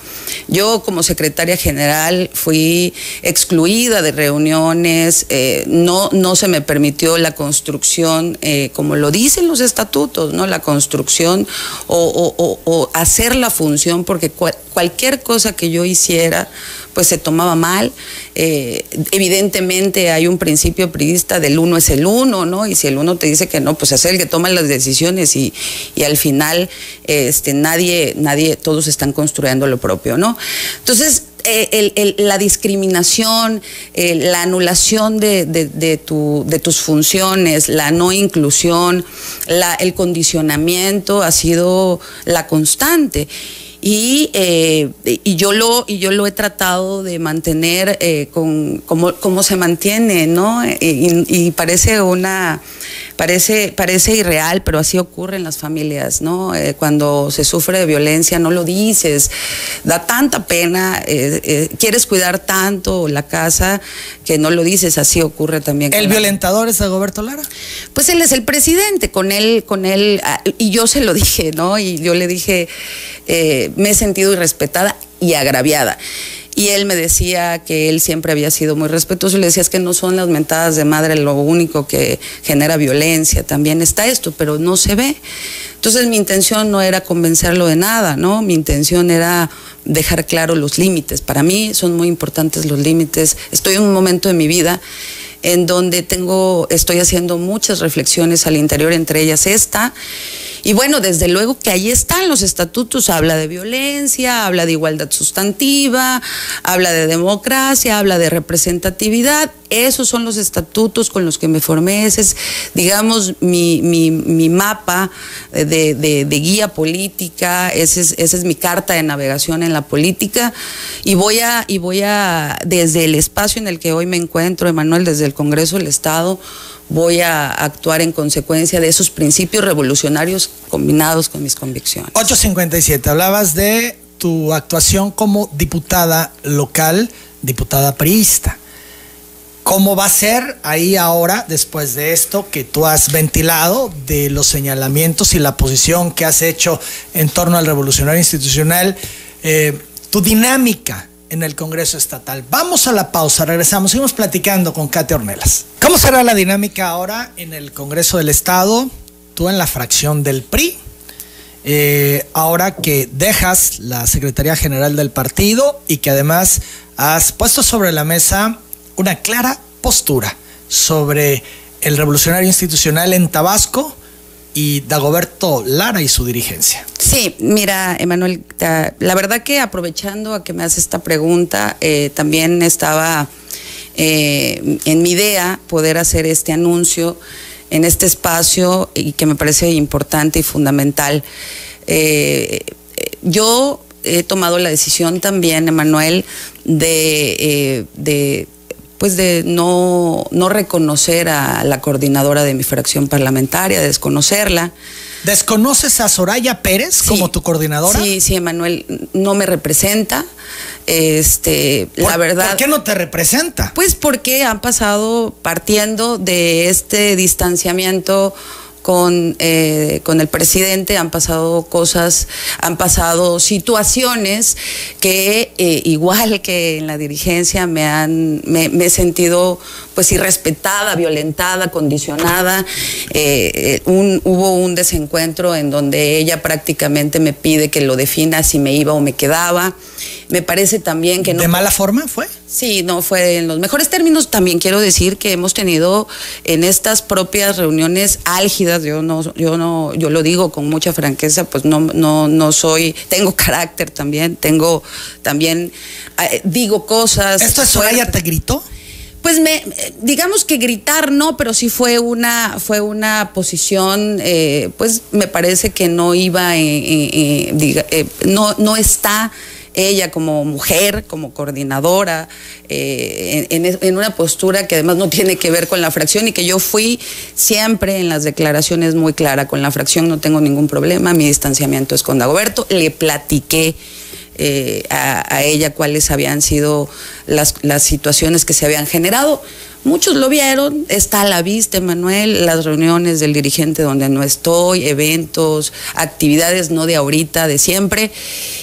Speaker 3: Yo como secretaria general fui excluida de reuniones, eh, no, no se me permitió la construcción, eh, como lo dicen los estatutos, ¿no? la construcción o, hacer la función, porque cualquier cosa que yo hiciera, pues se tomaba mal. Eh, evidentemente hay un principio periodista del uno es el uno, ¿no? Y si el uno te dice que no, pues es el que toma las decisiones y, al final este, nadie, nadie, todos están construyendo lo propio, ¿no? Entonces, eh, la discriminación, eh, la anulación de, de, tus funciones, la no inclusión, el condicionamiento ha sido la constante. Eh, y, yo lo, y yo lo he tratado de mantener eh, con como, se mantiene, ¿no? Y, parece una, parece, parece irreal, pero así ocurre en las familias, ¿no? Eh, cuando se sufre de violencia no lo dices, da tanta pena, eh, eh, quieres cuidar tanto la casa que no lo dices, así ocurre también.
Speaker 1: ¿El violentador es Dagoberto Lara?
Speaker 3: Pues él es el presidente, con él, con él, ah, y yo se lo dije, ¿no? Y yo le dije, me he sentido irrespetada y agraviada. Y él me decía que él siempre había sido muy respetuoso. Le decía, es que no son las mentadas de madre lo único que genera violencia, también está esto, pero no se ve. Entonces mi intención no era convencerlo de nada, ¿no? Mi intención era dejar claro los límites. Para mí son muy importantes los límites. Estoy en un momento de mi vida en donde tengo, estoy haciendo muchas reflexiones al interior, entre ellas esta. Y bueno, desde luego que ahí están los estatutos, habla de violencia, habla de igualdad sustantiva, habla de democracia, habla de representatividad. Esos son los estatutos con los que me formé, ese es, digamos, mi, mapa de, guía política, esa es, es mi carta de navegación en la política. Y voy, a, y voy a, desde el espacio en el que hoy me encuentro, Emanuel, desde el Congreso del Estado, voy a actuar en consecuencia de esos principios revolucionarios combinados con mis convicciones.
Speaker 1: 857, hablabas de tu actuación como diputada local, diputada priista. ¿Cómo va a ser ahí ahora, después de esto que tú has ventilado, de los señalamientos y la posición que has hecho en torno al revolucionario institucional, eh, tu dinámica en el Congreso Estatal. Vamos a la pausa, regresamos, seguimos platicando con Katia Ornelas. ¿Cómo será la dinámica ahora en el Congreso del Estado? Tú en la fracción del PRI, eh, ahora que dejas la Secretaría General del partido y que además has puesto sobre la mesa una clara postura sobre el revolucionario institucional en Tabasco y Dagoberto Lara y su dirigencia.
Speaker 3: Sí, mira, Emanuel, la verdad que aprovechando a que me hace esta pregunta, eh, también estaba eh, en mi idea poder hacer este anuncio en este espacio y que me parece importante y fundamental. Eh, yo he tomado la decisión también, Emanuel, de, de pues de no, no reconocer a la coordinadora de mi fracción parlamentaria, desconocerla.
Speaker 1: ¿Desconoces a Soraya Pérez como tu coordinadora?
Speaker 3: Sí, sí, Emanuel, no me representa. Este, la verdad.
Speaker 1: ¿Por qué no te representa?
Speaker 3: Pues porque han pasado partiendo de este distanciamiento con, eh, con el presidente, han pasado cosas, han pasado situaciones que eh, igual que en la dirigencia me han, me, he sentido pues irrespetada, violentada, condicionada. Eh, un, hubo un desencuentro en donde ella prácticamente me pide que lo defina si me iba o me quedaba. Me parece también que no.
Speaker 1: ¿De mala forma fue?
Speaker 3: Sí, no fue en los mejores términos. También quiero decir que hemos tenido en estas propias reuniones álgidas, yo no, yo no, yo lo digo con mucha franqueza, pues no, no, no soy, tengo carácter también, tengo también, eh, digo cosas.
Speaker 1: ¿Esto es Soraya te gritó?
Speaker 3: Pues me, digamos que gritar no, pero sí fue una, fue una posición, eh, pues me parece que no iba, eh, no, no está ella como mujer, como coordinadora, eh, en, una postura que además no tiene que ver con la fracción y que yo fui siempre en las declaraciones muy clara, con la fracción no tengo ningún problema, mi distanciamiento es con Dagoberto, le platiqué. Eh, a, ella cuáles habían sido las, las situaciones que se habían generado. Muchos lo vieron, está a la vista, Manuel, las reuniones del dirigente donde no estoy, eventos, actividades no de ahorita, de siempre.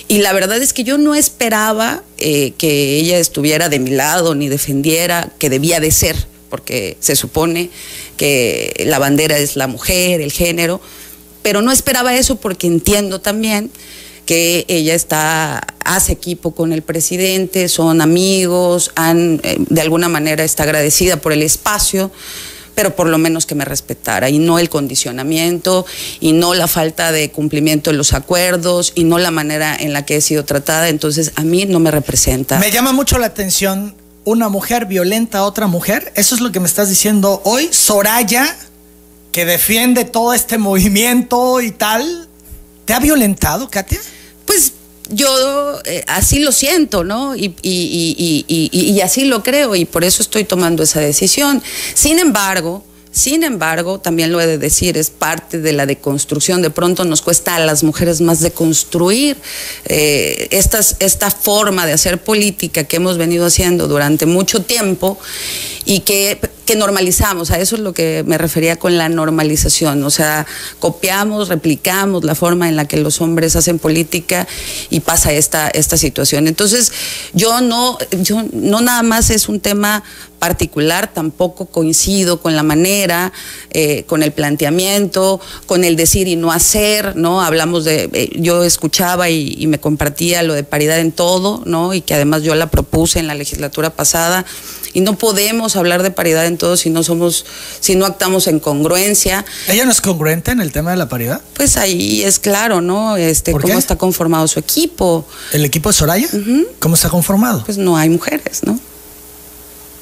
Speaker 3: Y la verdad es que yo no esperaba eh, que ella estuviera de mi lado ni defendiera, que debía de ser, porque se supone que la bandera es la mujer, el género, pero no esperaba eso porque entiendo también que ella está, hace equipo con el presidente, son amigos, han, eh, de alguna manera está agradecida por el espacio pero por lo menos que me respetara y no el condicionamiento y no la falta de cumplimiento de los acuerdos y no la manera en la que he sido tratada, entonces a mí no me representa.
Speaker 1: Me llama mucho la atención una mujer violenta a otra mujer, eso es lo que me estás diciendo hoy, Soraya, que defiende todo este movimiento y tal, ¿te ha violentado, Katia?
Speaker 3: Yo eh, así lo siento, ¿no? Y, y, así lo creo y por eso estoy tomando esa decisión. Sin embargo, Sin embargo, también lo he de decir, es parte de la deconstrucción. De pronto nos cuesta a las mujeres más deconstruir eh, esta forma de hacer política que hemos venido haciendo durante mucho tiempo y que, que, normalizamos. A eso es lo que me refería con la normalización. O sea, copiamos, replicamos la forma en la que los hombres hacen política y pasa esta, esta situación. Entonces, yo no, yo no nada más es un tema particular, tampoco coincido con la manera, eh, con el planteamiento, con el decir y no hacer, ¿no? Hablamos de, eh, yo escuchaba y, y, me compartía lo de paridad en todo, ¿no? Y que además yo la propuse en la legislatura pasada y no podemos hablar de paridad en todo si no somos, si no actamos en congruencia.
Speaker 1: ¿Ella no es congruente en el tema de la paridad?
Speaker 3: Pues ahí es claro, ¿no? Este, cómo está conformado su equipo.
Speaker 1: ¿El equipo de Soraya? ¿Cómo está conformado?
Speaker 3: Pues no hay mujeres, ¿no?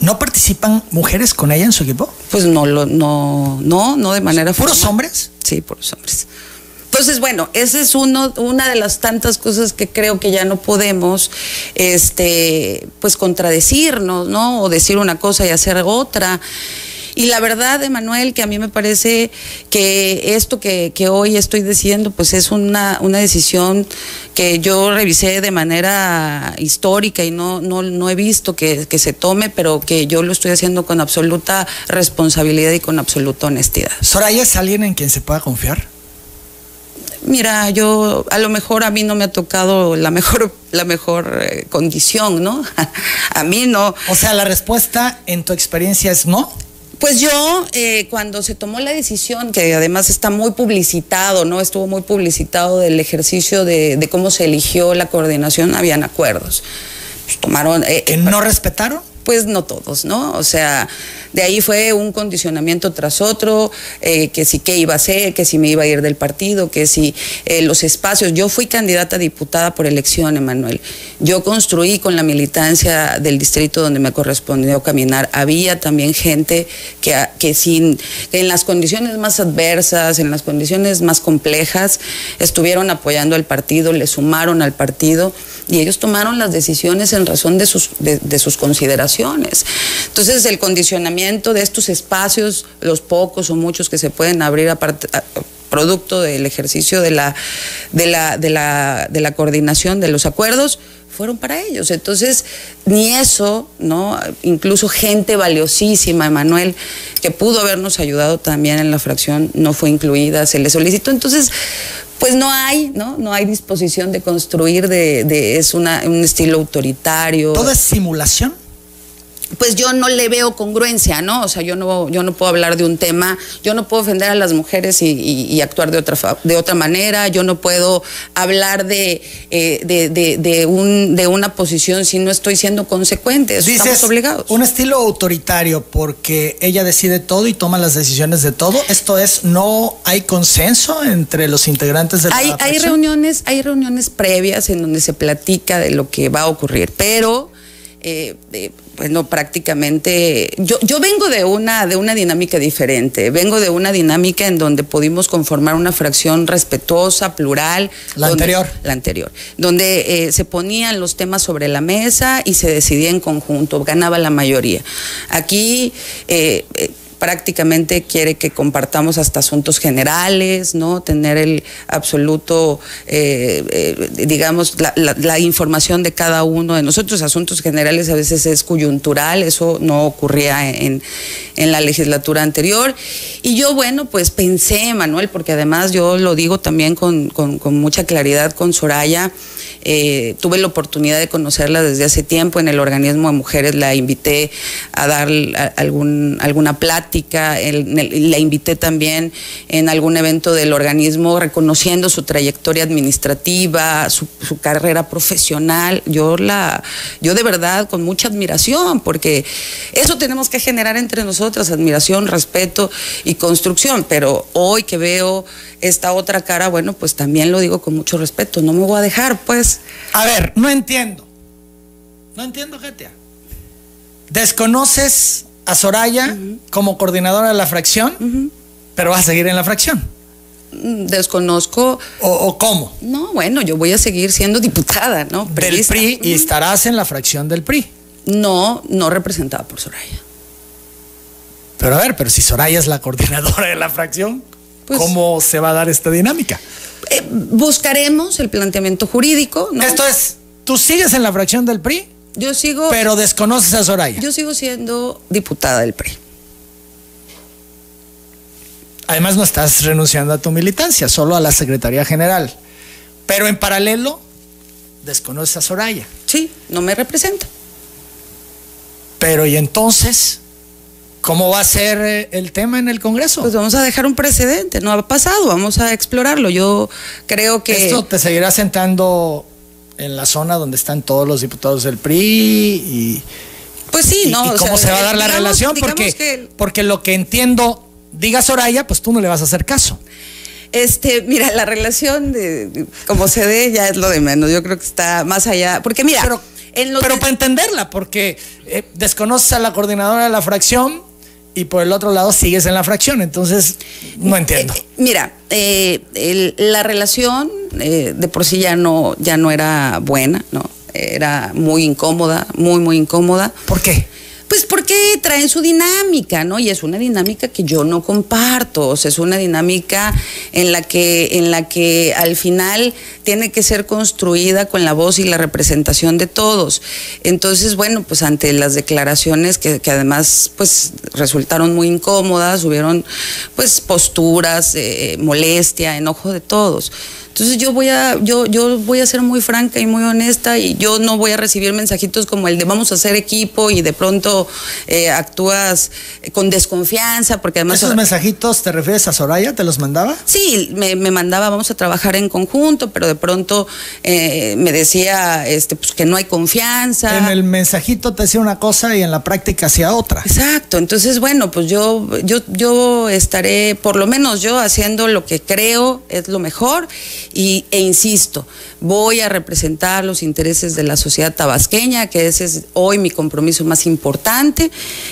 Speaker 1: ¿No participan mujeres con ella en su equipo?
Speaker 3: Pues no, lo, no, no, no de manera
Speaker 1: ¿Puros formal. hombres?
Speaker 3: Sí, puros hombres. Entonces, bueno, esa es una de las tantas cosas que creo que ya no podemos, este, pues contradecirnos, ¿no? O decir una cosa y hacer otra. Y la verdad, Emanuel, que a mí me parece que esto que, que hoy estoy diciendo, pues es una, una, decisión que yo revisé de manera histórica y no, no, no he visto que, que, se tome, pero que yo lo estoy haciendo con absoluta responsabilidad y con absoluta honestidad.
Speaker 1: ¿Soraya es alguien en quien se pueda confiar?
Speaker 3: Mira, yo a lo mejor a mí no me ha tocado la mejor, la mejor eh, condición, ¿no? a mí no.
Speaker 1: O sea, la respuesta en tu experiencia es no.
Speaker 3: Pues yo, eh, cuando se tomó la decisión, que además está muy publicitado, ¿no? Estuvo muy publicitado del ejercicio de, de cómo se eligió la coordinación, habían acuerdos. Pues tomaron.
Speaker 1: Eh, ¿Que no respetaron?
Speaker 3: Pues no todos, ¿no? O sea, de ahí fue un condicionamiento tras otro, eh, que si qué iba a hacer, que si me iba a ir del partido, que si eh, los espacios. Yo fui candidata a diputada por elección, Emanuel. Yo construí con la militancia del distrito donde me correspondió caminar. Había también gente que, que, sin, que en las condiciones más adversas, en las condiciones más complejas, estuvieron apoyando al partido, le sumaron al partido y ellos tomaron las decisiones en razón de sus, de sus consideraciones. Entonces, el condicionamiento de estos espacios, los pocos o muchos que se pueden abrir a, producto del ejercicio de la, de la, de la, de la coordinación de los acuerdos, fueron para ellos. Entonces, ni eso, ¿no? Incluso gente valiosísima, Emanuel, que pudo habernos ayudado también en la fracción, no fue incluida, se le solicitó. Entonces, pues no hay, ¿no? No hay disposición de construir, de, de es una, un estilo autoritario.
Speaker 1: ¿Todo es simulación?
Speaker 3: Pues yo no le veo congruencia, ¿no? O sea, yo no, yo no puedo hablar de un tema, yo no puedo ofender a las mujeres y, y, y actuar de otra, de otra manera, yo no puedo hablar de, eh, de, de, de, un, de una posición si no estoy siendo consecuente,
Speaker 1: Dices,
Speaker 3: estamos obligados.
Speaker 1: Un estilo autoritario porque ella decide todo y toma las decisiones de todo, esto es, no hay consenso entre los integrantes de la
Speaker 3: hay, hay reuniones, hay reuniones previas en donde se platica de lo que va a ocurrir, pero eh, eh, bueno, prácticamente, yo, yo vengo de una, de una dinámica diferente, vengo de una dinámica en donde pudimos conformar una fracción respetuosa, plural.
Speaker 1: La
Speaker 3: donde,
Speaker 1: anterior.
Speaker 3: La anterior, donde eh, se ponían los temas sobre la mesa y se decidía en conjunto, ganaba la mayoría. Aquí... Prácticamente quiere que compartamos hasta asuntos generales, ¿no? Tener el absoluto, eh, eh, digamos, la, información de cada uno de nosotros. Asuntos generales a veces es coyuntural, eso no ocurría en, en la legislatura anterior. Y yo, bueno, pues pensé, Manuel, porque además yo lo digo también con, con mucha claridad con Soraya, eh, tuve la oportunidad de conocerla desde hace tiempo en el organismo de mujeres, la invité a dar algún, alguna plática, el, la invité también en algún evento del organismo reconociendo su trayectoria administrativa, su, su, carrera profesional. Yo la, yo de verdad con mucha admiración, porque eso tenemos que generar entre nosotras, admiración, respeto y construcción. Pero hoy que veo esta otra cara, bueno, pues también lo digo con mucho respeto, no me voy a dejar, pues.
Speaker 1: A ver, no entiendo. No entiendo, Getia. Desconoces a Soraya uh -huh. como coordinadora de la fracción, uh -huh. pero vas a seguir en la fracción.
Speaker 3: Desconozco.
Speaker 1: ¿O, ¿O, cómo?
Speaker 3: No, bueno, yo voy a seguir siendo diputada, ¿no?
Speaker 1: Del PRI y estarás en la fracción del PRI.
Speaker 3: No, no representada por Soraya.
Speaker 1: Pero a ver, pero si Soraya es la coordinadora de la fracción, pues, ¿cómo se va a dar esta dinámica?
Speaker 3: Eh, buscaremos el planteamiento jurídico.
Speaker 1: ¿no? Esto es, ¿tú sigues en la fracción del PRI?
Speaker 3: Yo sigo.
Speaker 1: Pero desconoces a Soraya.
Speaker 3: Yo sigo siendo diputada del PRI.
Speaker 1: Además, no estás renunciando a tu militancia, solo a la Secretaría General. Pero en paralelo, desconoces a Soraya.
Speaker 3: Sí, no me representa.
Speaker 1: Pero ¿y entonces? ¿Cómo va a ser eh, el tema en el Congreso?
Speaker 3: Pues vamos a dejar un precedente, no ha pasado, vamos a explorarlo. Yo creo que...
Speaker 1: Esto te seguirá sentando en la zona donde están todos los diputados del PRI y...
Speaker 3: Pues sí, ¿no?
Speaker 1: ¿Y cómo se va a dar la relación? Porque, porque lo que entiendo, diga Soraya, pues tú no le vas a hacer caso.
Speaker 3: Este, mira, la relación de, como se dé ya es lo de menos. Yo creo que está más allá. Porque mira,
Speaker 1: pero, pero para entenderla, porque eh, desconoces a la coordinadora de la fracción, y por el otro lado sigues en la fracción. Entonces, no eh, entiendo.
Speaker 3: Eh, mira, eh, la relación de por sí ya no, ya no era buena, ¿no? Era muy incómoda, muy, muy incómoda.
Speaker 1: ¿Por qué?
Speaker 3: Pues porque traen su dinámica, ¿no? Y es una dinámica que yo no comparto, o sea, es una dinámica en la que, en la que al final tiene que ser construida con la voz y la representación de todos. Entonces, bueno, pues ante las declaraciones que, además pues resultaron muy incómodas, hubieron pues posturas, eh, molestia, enojo de todos. Entonces yo voy a, yo, yo voy a ser muy franca y muy honesta y yo no voy a recibir mensajitos como el de vamos a hacer equipo y de pronto eh, actúas con desconfianza porque además...
Speaker 1: ¿Esos mensajitos te refieres a Soraya? ¿Te los mandaba?
Speaker 3: Sí, me, mandaba vamos a trabajar en conjunto, pero de pronto eh, me decía este, pues, que no hay confianza.
Speaker 1: En el mensajito te decía una cosa y en la práctica hacía otra.
Speaker 3: Exacto, entonces bueno, pues yo, yo, yo estaré, por lo menos yo haciendo lo que creo es lo mejor y, e insisto, voy a representar los intereses de la sociedad tabasqueña, que ese es hoy mi compromiso más importante,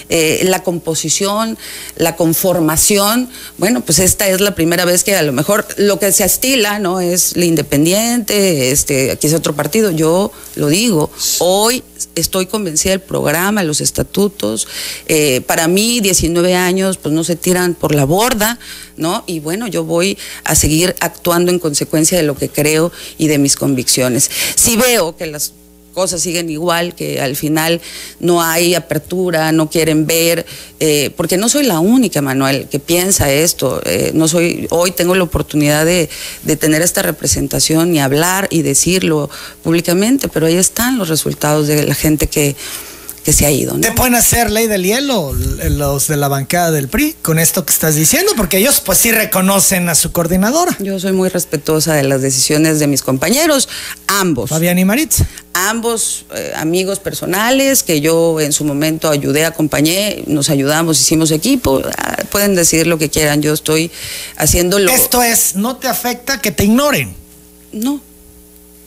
Speaker 3: eh, la composición, la conformación, bueno, pues esta es la primera vez que a lo mejor lo que se estila, ¿no? Es la independiente, este, aquí es otro partido, yo lo digo, hoy estoy convencida del programa, los estatutos, eh, para mí 19 años pues no se tiran por la borda, ¿no? Y bueno, yo voy a seguir actuando en consecuencia de lo que creo y de mis convicciones. Si veo que las cosas siguen igual, que al final no hay apertura, no quieren ver, eh, porque no soy la única, Manuel, que piensa esto. Eh, no soy, hoy tengo la oportunidad de, de, tener esta representación y hablar y decirlo públicamente, pero ahí están los resultados de la gente que que se ha ido. ¿no?
Speaker 1: ¿Te pueden hacer ley del hielo los de la bancada del PRI con esto que estás diciendo? Porque ellos pues sí reconocen a su coordinadora.
Speaker 3: Yo soy muy respetuosa de las decisiones de mis compañeros, ambos.
Speaker 1: Fabián y Maritza.
Speaker 3: Ambos eh, amigos personales que yo en su momento ayudé, acompañé, nos ayudamos, hicimos equipo. Ah, pueden decir lo que quieran, yo estoy haciéndolo.
Speaker 1: Esto es, ¿no te afecta que te ignoren?
Speaker 3: No,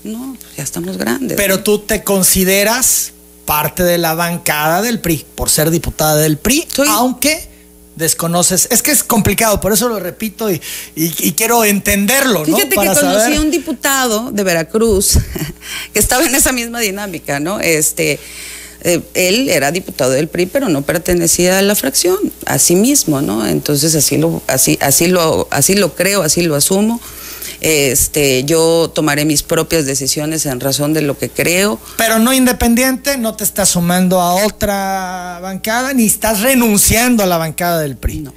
Speaker 3: no, ya estamos grandes.
Speaker 1: Pero tú te consideras parte de la bancada del PRI, por ser diputada del PRI, aunque desconoces. Es que es complicado, por eso lo repito y, quiero entenderlo.
Speaker 3: Fíjate que conocí a un diputado de Veracruz que estaba en esa misma dinámica, ¿no? Este. Eh, él era diputado del PRI, pero no pertenecía a la fracción, a sí mismo, ¿no? Entonces así lo, así, así lo, así lo creo, así lo asumo. Este, yo tomaré mis propias decisiones en razón de lo que creo.
Speaker 1: Pero no independiente, no te estás sumando a otra bancada, ni estás renunciando a la bancada del PRI.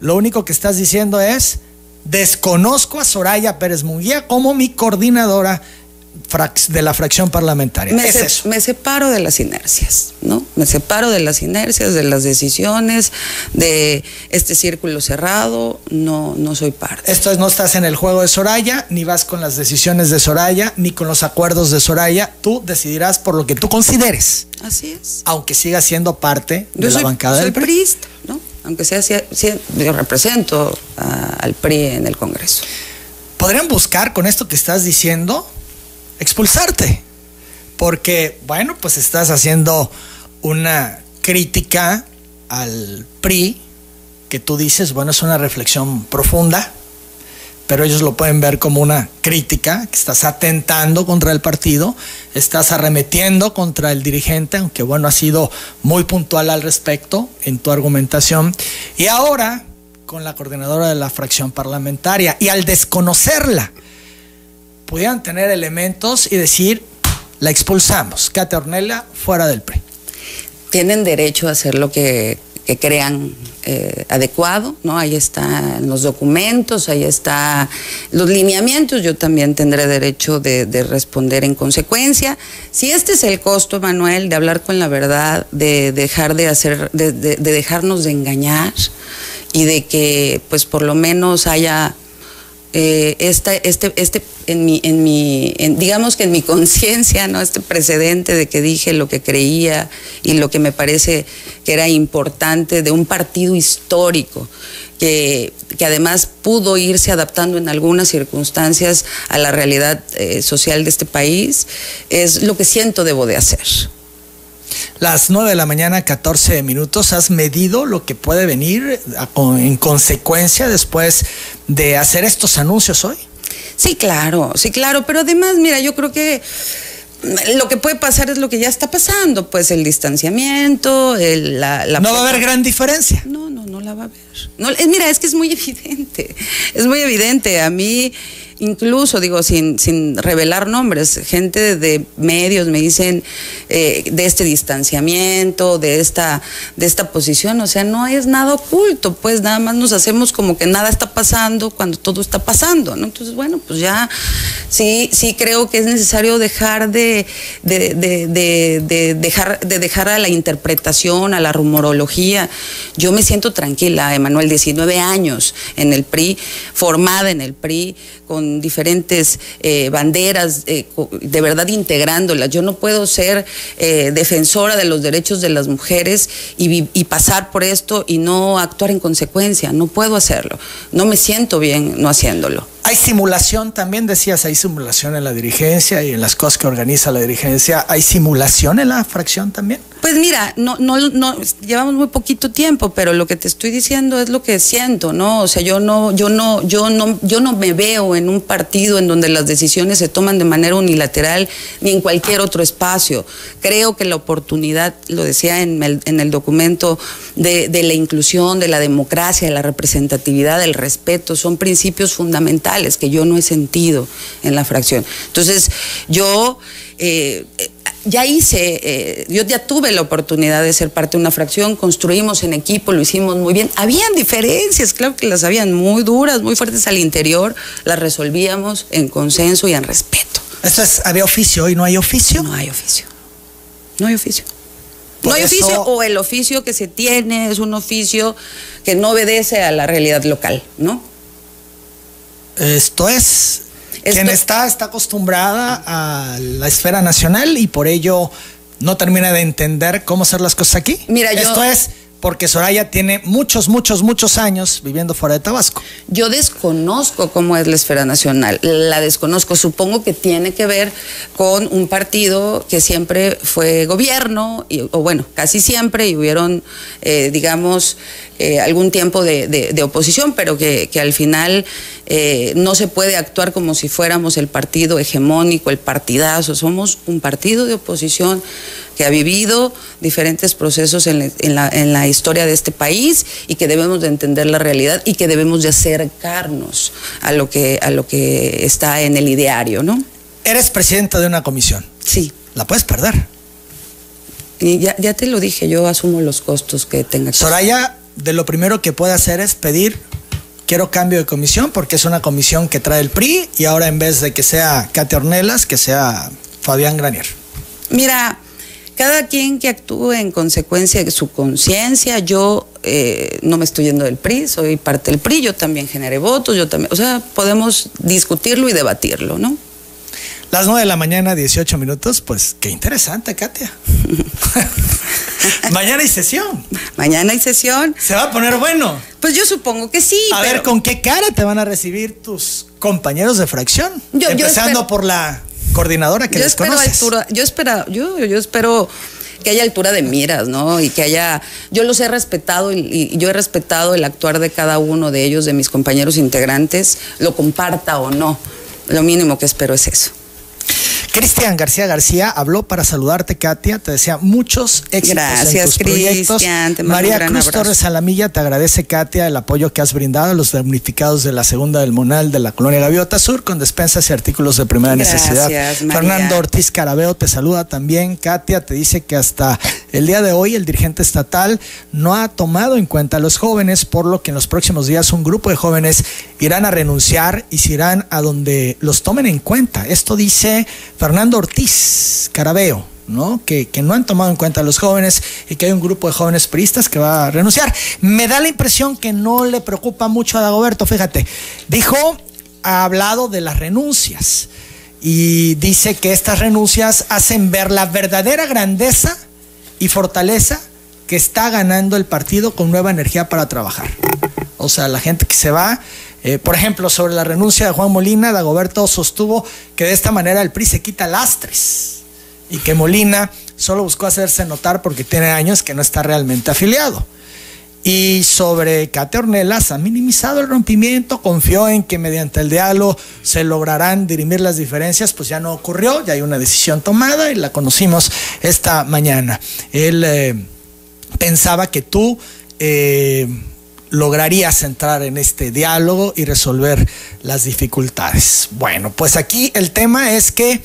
Speaker 1: Lo único que estás diciendo es, desconozco a Soraya Pérez Munguía como mi coordinadora de la fracción parlamentaria.
Speaker 3: Me, me, separo de las inercias, ¿no? Me separo de las inercias, de las decisiones, de este círculo cerrado, no, no soy parte.
Speaker 1: Esto es, no estás en el juego de Soraya, ni vas con las decisiones de Soraya, ni con los acuerdos de Soraya, tú decidirás por lo que tú consideres.
Speaker 3: Así es.
Speaker 1: Aunque sigas siendo parte de la bancada
Speaker 3: del
Speaker 1: PRI.
Speaker 3: ¿no? Aunque sea, yo represento al PRI en el Congreso.
Speaker 1: ¿Podrían buscar con esto que estás diciendo? Expulsarte. Porque, bueno, pues estás haciendo una crítica al PRI que tú dices, bueno, es una reflexión profunda, pero ellos lo pueden ver como una crítica, que estás atentando contra el partido, estás arremetiendo contra el dirigente, aunque bueno, ha sido muy puntual al respecto en tu argumentación. Y ahora, con la coordinadora de la fracción parlamentaria, y al desconocerla, pudieran tener elementos y decir, la expulsamos, Katia Ornella fuera del PRI.
Speaker 3: Tienen derecho a hacer lo que que crean eh, adecuado, ¿no? Ahí están los documentos, ahí están los lineamientos, yo también tendré derecho de, responder en consecuencia. Si este es el costo, Manuel, de hablar con la verdad, de dejar de hacer, de, de dejarnos de engañar y de que pues por lo menos haya eh, este, este, en mi, en mi, digamos que en mi conciencia, ¿no? Este precedente de que dije lo que creía y lo que me parece que era importante de un partido histórico. Que, que además pudo irse adaptando en algunas circunstancias a la realidad eh, social de este país, es lo que siento debo de hacer.
Speaker 1: Las 9 de la mañana, 14 minutos. ¿Has medido lo que puede venir en consecuencia después de hacer estos anuncios hoy?
Speaker 3: Sí, claro, sí, claro. Pero además, mira, yo creo que lo que puede pasar es lo que ya está pasando, pues el distanciamiento, la,
Speaker 1: No va a haber gran diferencia.
Speaker 3: No, no, no la va a haber. No, mira, es que es muy evidente, es muy evidente. A mí incluso, digo, sin, sin revelar nombres, gente de medios me dicen eh, de este distanciamiento, de esta, de esta posición, o sea, no es nada oculto, pues nada más nos hacemos como que nada está pasando cuando todo está pasando, ¿no? Entonces, bueno, pues ya sí, sí creo que es necesario dejar de, de, dejar, de dejar a la interpretación, a la rumorología. Yo me siento tranquila, Emanuel, 19 años en el PRI, formada en el PRI, con diferentes eh, banderas, eh, de verdad integrándolas. Yo no puedo ser eh, defensora de los derechos de las mujeres y, pasar por esto y no actuar en consecuencia. No puedo hacerlo. No me siento bien no haciéndolo.
Speaker 1: Hay simulación también, decías, hay simulación en la dirigencia y en las cosas que organiza la dirigencia. ¿Hay simulación en la fracción también?
Speaker 3: Pues mira, no, no, no, llevamos muy poquito tiempo, pero lo que te estoy diciendo es lo que siento, ¿no? O sea, yo no, yo no, yo no, yo no me veo en un partido en donde las decisiones se toman de manera unilateral ni en cualquier otro espacio. Creo que la oportunidad, lo decía en el, en el documento, de, de la inclusión, de la democracia, de la representatividad, del respeto, son principios fundamentales que yo no he sentido en la fracción. Entonces, yo eh, ya hice, eh, yo ya tuve la oportunidad de ser parte de una fracción, construimos en equipo, lo hicimos muy bien. Habían diferencias, claro que las habían muy duras, muy fuertes al interior, las resolvíamos en consenso y en respeto.
Speaker 1: ¿Esto es, había oficio y no hay oficio?
Speaker 3: No hay oficio. No hay oficio. no hay oficio o el oficio que se tiene es un oficio que no obedece a la realidad local, ¿no?
Speaker 1: Esto es quien está está acostumbrada a la esfera nacional y por ello no termina de entender cómo hacer las cosas aquí.
Speaker 3: Mira,
Speaker 1: Esto es porque Soraya tiene muchos, muchos, muchos años viviendo fuera de Tabasco.
Speaker 3: Yo desconozco cómo es la esfera nacional, la desconozco, supongo que tiene que ver con un partido que siempre fue gobierno, o bueno, casi siempre, y hubieron, eh, digamos, eh, algún tiempo de, oposición, pero que, al final eh, no se puede actuar como si fuéramos el partido hegemónico, el partidazo, somos un partido de oposición que ha vivido diferentes procesos en, la, historia de este país y que debemos de entender la realidad y que debemos de acercarnos a lo que, a lo que está en el ideario, ¿no?
Speaker 1: Eres presidenta de una comisión.
Speaker 3: Sí.
Speaker 1: La puedes perder.
Speaker 3: Y ya, ya te lo dije, yo asumo los costos que tenga que
Speaker 1: Soraya, de lo primero que puede hacer es pedir quiero cambio de comisión porque es una comisión que trae el PRI y ahora en vez de que sea Katia Ornelas, que sea Fabián Granier.
Speaker 3: Mira, cada quien que actúe en consecuencia de su conciencia, yo eh, no me estoy yendo del PRI, soy parte del PRI, yo también generé votos, yo también, o sea, podemos discutirlo y debatirlo, ¿no?
Speaker 1: Las 9 de la mañana, 18 minutos, pues qué interesante, Katia. Mañana hay sesión.
Speaker 3: Mañana hay sesión.
Speaker 1: ¿Se va a poner bueno?
Speaker 3: Pues yo supongo que sí.
Speaker 1: A ver, ¿con qué cara te van a recibir tus compañeros de fracción? Empezando por la coordinadora que
Speaker 3: yo
Speaker 1: les
Speaker 3: espero yo espero, yo, yo espero que haya altura de miras, ¿no? Y que haya, yo los he respetado y, yo he respetado el actuar de cada uno de ellos, de mis compañeros integrantes, lo comparta o no. Lo mínimo que espero es eso.
Speaker 1: Cristian García García habló para saludarte, Katia. Te desea muchos éxitos
Speaker 3: Gracias,
Speaker 1: en tus proyectos. María Cruz Torres Alamilla te agradece, Katia, el apoyo que has brindado a los damnificados de la segunda del Monal de la colonia Gaviota Sur con despensas y artículos de primera necesidad. Fernando Ortiz Carabeo te saluda también. Katia te dice que hasta el día de hoy el dirigente estatal no ha tomado en cuenta a los jóvenes, por lo que en los próximos días un grupo de jóvenes irán a renunciar y se irán a donde los tomen en cuenta. Esto dice Fernando Ortiz Carabeo, ¿no? Que, que, no han tomado en cuenta a los jóvenes y que hay un grupo de jóvenes peristas que va a renunciar. Me da la impresión que no le preocupa mucho a Dagoberto, fíjate. Dijo, ha hablado de las renuncias y dice que estas renuncias hacen ver la verdadera grandeza y fortaleza que está ganando el partido con nueva energía para trabajar. O sea, la gente que se va eh, por ejemplo, sobre la renuncia de Juan Molina, Dagoberto sostuvo que de esta manera el PRI se quita lastres y que Molina solo buscó hacerse notar porque tiene años que no está realmente afiliado. Y sobre Cate Ornelas ha minimizado el rompimiento, confió en que mediante el diálogo se lograrán dirimir las diferencias, pues ya no ocurrió, ya hay una decisión tomada y la conocimos esta mañana. Él eh, pensaba que tú eh, lograrías entrar en este diálogo y resolver las dificultades. Bueno, pues aquí el tema es que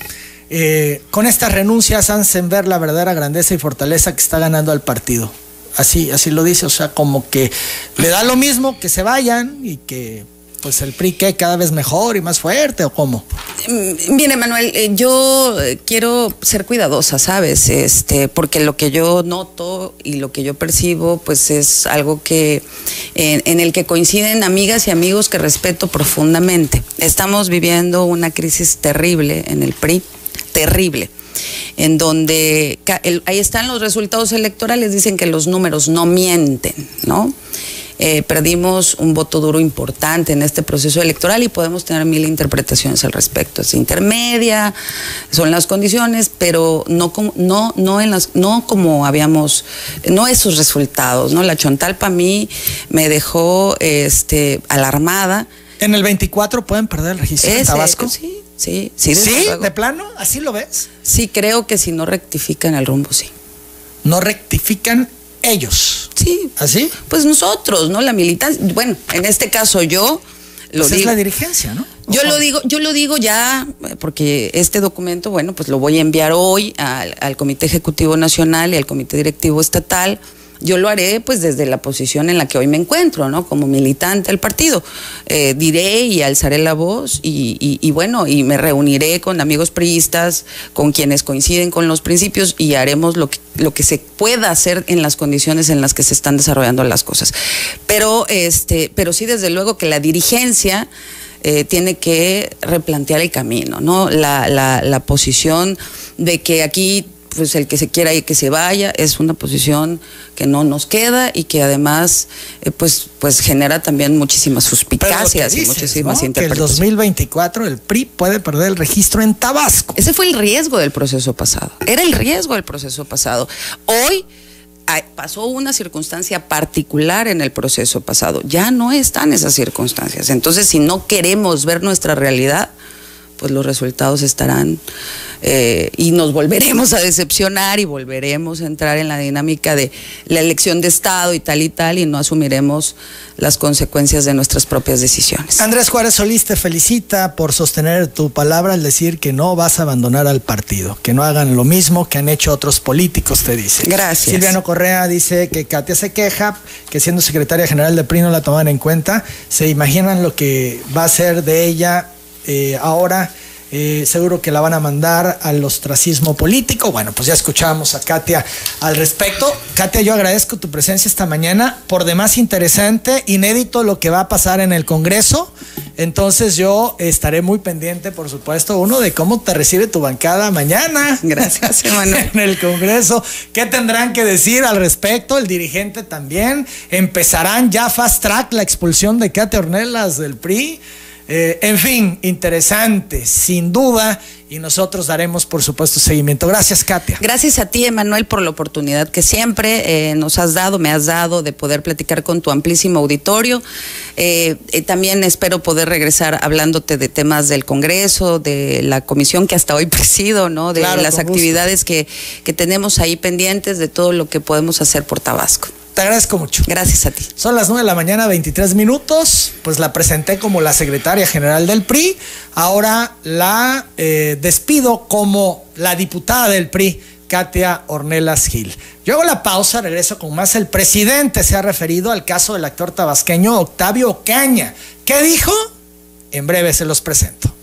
Speaker 1: eh, con estas renuncias hacen ver la verdadera grandeza y fortaleza que está ganando al partido. Así, así lo dice, o sea, como que le da lo mismo que se vayan y que pues el PRI que cada vez mejor y más fuerte o cómo?
Speaker 3: Mm, Manuel, eh, yo quiero ser cuidadosa, ¿sabes? Este, porque lo que yo noto y lo que yo percibo, pues es algo que en, en el que coinciden amigas y amigos que respeto profundamente. Estamos viviendo una crisis terrible en el PRI, terrible en donde ahí están los resultados electorales, dicen que los números no mienten, ¿no? Eh, perdimos un voto duro importante en este proceso electoral y podemos tener mil interpretaciones al respecto. Es intermedia, son las condiciones, pero no como, no, no en las, no como habíamos, no esos resultados, ¿no? La Chontal para mí me dejó este, alarmada.
Speaker 1: ¿En el 24 pueden perder el registro de Tabasco?
Speaker 3: Sí, sí, sí.
Speaker 1: ¿Sí? ¿De plano? ¿Así lo ves?
Speaker 3: Sí, creo que si no rectifican el rumbo, sí.
Speaker 1: No rectifican ellos.
Speaker 3: Sí.
Speaker 1: ¿Así?
Speaker 3: Pues nosotros, ¿no? La militancia. Bueno, en este caso yo.
Speaker 1: Lo pues es la dirigencia, ¿no?
Speaker 3: Yo lo digo, yo lo digo ya, porque este documento, bueno, pues lo voy a enviar hoy al, al Comité Ejecutivo Nacional y al Comité Directivo Estatal yo lo haré pues desde la posición en la que hoy me encuentro, ¿no? Como militante del partido. Eh, diré y alzaré la voz y, bueno, y me reuniré con amigos priistas, con quienes coinciden con los principios y haremos lo que, lo que se pueda hacer en las condiciones en las que se están desarrollando las cosas. Pero, este, pero sí, desde luego que la dirigencia eh, tiene que replantear el camino, ¿no? La, la, la posición de que aquí pues el que se quiera y que se vaya es una posición que no nos queda y que además eh, pues pues genera también muchísimas suspicacias y muchísimas
Speaker 1: ¿no? Que el 2024 el PRI puede perder el registro en Tabasco.
Speaker 3: Ese fue el riesgo del proceso pasado. Era el riesgo del proceso pasado. Hoy pasó una circunstancia particular en el proceso pasado. Ya no están esas circunstancias. Entonces, si no queremos ver nuestra realidad, pues los resultados estarán eh, y nos volveremos a decepcionar y volveremos a entrar en la dinámica de la elección de Estado y tal y tal y no asumiremos las consecuencias de nuestras propias decisiones.
Speaker 1: Andrés Juárez Solís te felicita por sostener tu palabra al decir que no vas a abandonar al partido, que no hagan lo mismo que han hecho otros políticos, te dice.
Speaker 3: Gracias.
Speaker 1: Silviano Correa dice que Katia se queja, que siendo secretaria general de PRI no la toman en cuenta, se imaginan lo que va a ser de ella eh, ahora eh, seguro que la van a mandar al ostracismo político. Bueno, pues ya escuchábamos a Katia al respecto. Katia, yo agradezco tu presencia esta mañana. Por demás interesante, inédito lo que va a pasar en el Congreso. Entonces yo estaré muy pendiente, por supuesto, uno de cómo te recibe tu bancada mañana.
Speaker 3: Gracias, hermano.
Speaker 1: en el Congreso. ¿Qué tendrán que decir al respecto? El dirigente también. Empezarán ya fast track la expulsión de Katia Ornelas del PRI. Eh, en fin, interesante, sin duda, y nosotros daremos, por supuesto, seguimiento. Gracias, Katia.
Speaker 3: Gracias a ti, Emanuel, por la oportunidad que siempre eh, nos has dado, me has dado de poder platicar con tu amplísimo auditorio. Eh, también espero poder regresar hablándote de temas del Congreso, de la comisión que hasta hoy presido, ¿no? De las actividades que, que tenemos ahí pendientes, de todo lo que podemos hacer por Tabasco.
Speaker 1: Te agradezco mucho.
Speaker 3: Gracias a ti.
Speaker 1: Son las 9 de la mañana, 23 minutos. Pues la presenté como la secretaria general del PRI. Ahora la eh, despido como la diputada del PRI, Katia Ornelas Gil. Yo hago la pausa, regreso con más. El presidente se ha referido al caso del actor tabasqueño Octavio Caña. ¿Qué dijo? En breve se los presento.